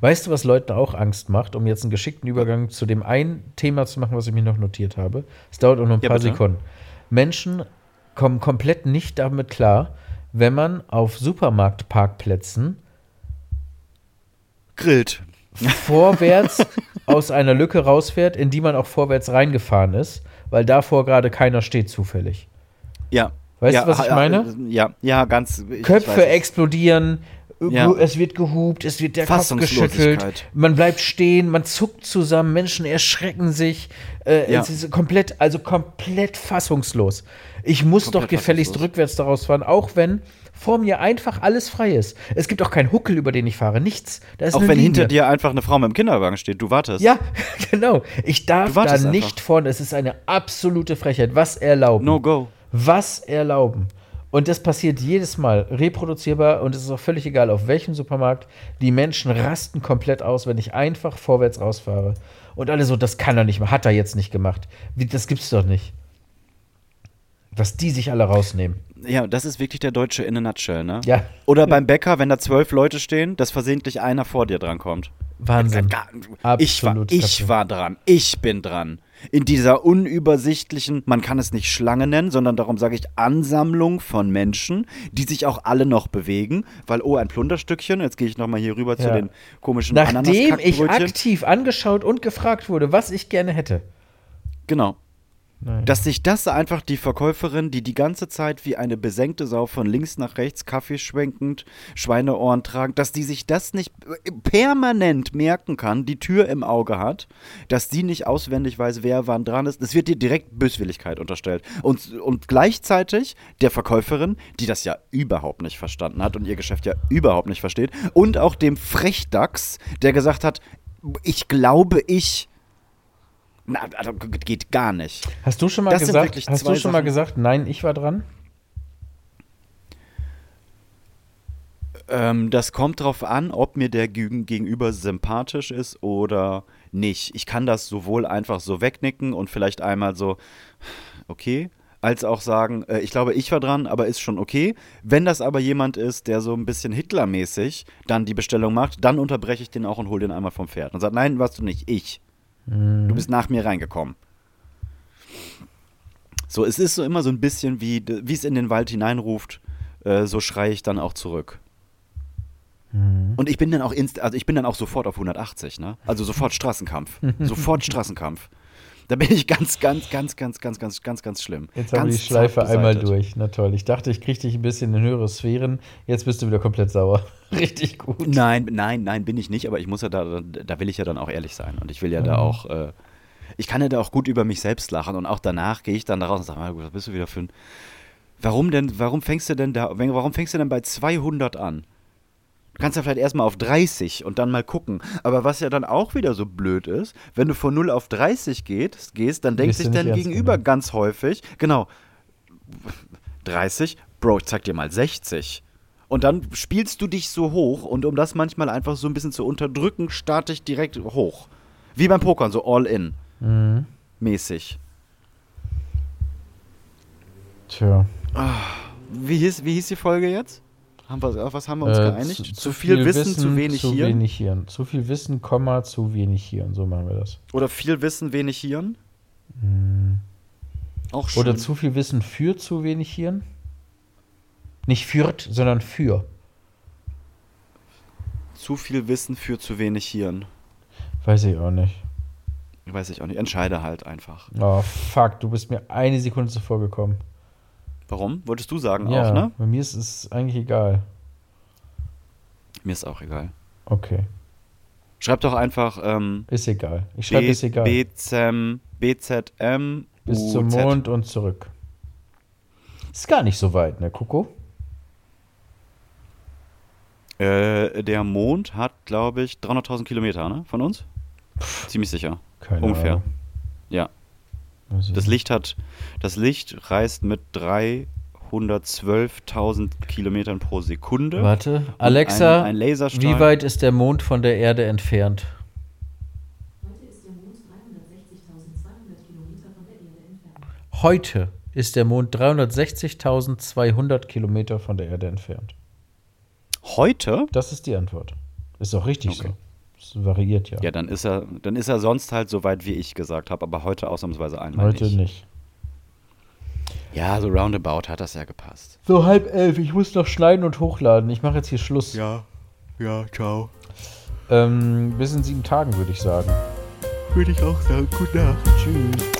Weißt du, was Leuten auch Angst macht, um jetzt einen geschickten Übergang zu dem einen Thema zu machen, was ich mir noch notiert habe? Es dauert auch nur ein Ja, paar bitte. Sekunden. Menschen kommen komplett nicht damit klar, wenn man auf Supermarktparkplätzen Grillt. vorwärts aus einer Lücke rausfährt, in die man auch vorwärts reingefahren ist, weil davor gerade keiner steht zufällig. Ja. Weißt ja, du, was ich ja, meine? Ja, ja, ganz. ich- ich Köpfe es. explodieren, Ja. es wird gehupt, es wird der Kopf geschüttelt, man bleibt stehen, man zuckt zusammen, Menschen erschrecken sich. Äh, Ja. Es ist komplett, also komplett fassungslos. Ich muss Komplett doch gefälligst rückwärts daraus fahren, auch wenn vor mir einfach alles frei ist. Es gibt auch keinen Huckel, über den ich fahre, nichts. Da ist Auch wenn Linie. hinter dir einfach eine Frau mit dem Kinderwagen steht, du wartest. Ja, genau. Ich darf da nicht einfach. vorne. Es ist eine absolute Frechheit. Was erlauben? No go. Was erlauben? Und das passiert jedes Mal reproduzierbar und es ist auch völlig egal, auf welchem Supermarkt. Die Menschen rasten komplett aus, wenn ich einfach vorwärts rausfahre. Und alle so, das kann er nicht mehr, hat er jetzt nicht gemacht. Wie, das gibt's doch nicht. Dass die sich alle rausnehmen. Ja, das ist wirklich der Deutsche in a nutshell, ne? Ja. Oder beim Bäcker, wenn da zwölf Leute stehen, dass versehentlich einer vor dir drankommt. Wahnsinn. Ich war, ich war dran. Ich bin dran. In dieser unübersichtlichen, man kann es nicht Schlange nennen, sondern darum sage ich Ansammlung von Menschen, die sich auch alle noch bewegen, weil, oh, ein Plunderstückchen, jetzt gehe ich nochmal hier rüber zu Ja. den komischen Nachdem ich aktiv angeschaut und gefragt wurde, was ich gerne hätte. Genau. Dass sich das einfach die Verkäuferin, die die ganze Zeit wie eine besenkte Sau von links nach rechts, Kaffee schwenkend, Schweineohren tragend, dass die sich das nicht permanent merken kann, die Tür im Auge hat, dass die nicht auswendig weiß, wer wann dran ist. Das wird dir direkt Böswilligkeit unterstellt. Und, und gleichzeitig der Verkäuferin, die das ja überhaupt nicht verstanden hat und ihr Geschäft ja überhaupt nicht versteht, und auch dem Frechdachs, der gesagt hat, ich glaube, ich. Na, also geht gar nicht. Hast du schon mal Das gesagt, hast du schon mal Sachen. gesagt, nein, ich war dran? Ähm, das kommt drauf an, ob mir der Gegen- Gegenüber sympathisch ist oder nicht. Ich kann das sowohl einfach so wegnicken und vielleicht einmal so, okay, als auch sagen, äh, ich glaube, ich war dran, aber ist schon okay. Wenn das aber jemand ist, der so ein bisschen Hitlermäßig dann die Bestellung macht, dann unterbreche ich den auch und hole den einmal vom Pferd und sage, nein, warst du nicht, ich. Du bist nach mir reingekommen. So, es ist so immer so ein bisschen wie, wie es in den Wald hineinruft, äh, so schreie ich dann auch zurück. Und ich bin dann auch inst also ich bin dann auch sofort auf 180, ne? Also sofort Straßenkampf. sofort Straßenkampf. Da bin ich ganz, ganz, ganz, ganz, ganz, ganz, ganz, ganz schlimm. Jetzt haben wir ganz die Schleife einmal durch. Na toll. Ich dachte, ich kriege dich ein bisschen in höhere Sphären. Jetzt bist du wieder komplett sauer. Richtig gut. Nein, nein, nein, bin ich nicht, aber ich muss ja da, da will ich ja dann auch ehrlich sein. Und ich will ja da auch, äh, ich kann ja da auch gut über mich selbst lachen und auch danach gehe ich dann da raus und sage, "Ah, gut, was bist du wieder für ein. Warum denn, warum fängst du denn da, warum fängst du denn bei 200 an? Kannst ja vielleicht erstmal auf 30 und dann mal gucken. Aber was ja dann auch wieder so blöd ist, wenn du von 0 auf 30 gehst, gehst dann denkt sich dein Gegenüber genommen. ganz häufig, genau, 30, Bro, ich zeig dir mal 60. Und dann spielst du dich so hoch und um das manchmal einfach so ein bisschen zu unterdrücken, starte ich direkt hoch. Wie beim Pokern, so all in Mhm. mäßig. Tja. Wie hieß, wie hieß die Folge jetzt? Haben wir, auf was haben wir uns Äh, geeinigt? Zu, viel, Wissen, zu wenig zu Hirn? wenig Hirn. Zu viel Wissen, Komma, zu wenig Hirn. So machen wir das. Oder viel Wissen, wenig Hirn? Auch schön. Oder zu viel Wissen für zu wenig Hirn? Nicht führt, sondern für. zu viel Wissen für zu wenig Hirn. Weiß ich auch nicht. Weiß ich auch nicht. Entscheide halt einfach. Oh, fuck, du bist mir eine Sekunde zuvor gekommen. Warum? Wolltest du sagen Ja, auch, ne? bei mir ist es eigentlich egal. Mir ist auch egal. Okay, Schreib doch einfach ähm, ist egal. Ich schreibe ist egal. BZM, BZM, Bis zum. Mond und zurück. Ist gar nicht so weit, ne, Coco? Äh, der Mond hat, glaube ich, 300.000 Kilometer, ne? Von uns? Ziemlich sicher. Keine Ungefähr. Ahnung. Ja. Ich Das. Licht hat, das Licht reist mit 312.000 Kilometern pro Sekunde. Warte, Alexa, ein, ein Laserstrahl. wie weit ist der Mond von der Erde entfernt? Heute ist der Mond 360.200 Kilometer von der Erde entfernt. Heute ist der Mond 360.200 Kilometer von der Erde entfernt. Heute? Das ist die Antwort. Ist auch richtig Okay. so. Variiert ja. Ja, dann ist er, dann ist er sonst halt so weit, wie ich gesagt habe, aber heute ausnahmsweise einmal Heute nicht. nicht. Ja, so roundabout hat das ja gepasst. So halb elf, ich muss noch schneiden und hochladen. Ich mache jetzt hier Schluss. Ja, ja, ciao. Ähm, bis in sieben Tagen, würde ich sagen. Würde ich auch sagen. Gute Nacht. Tschüss.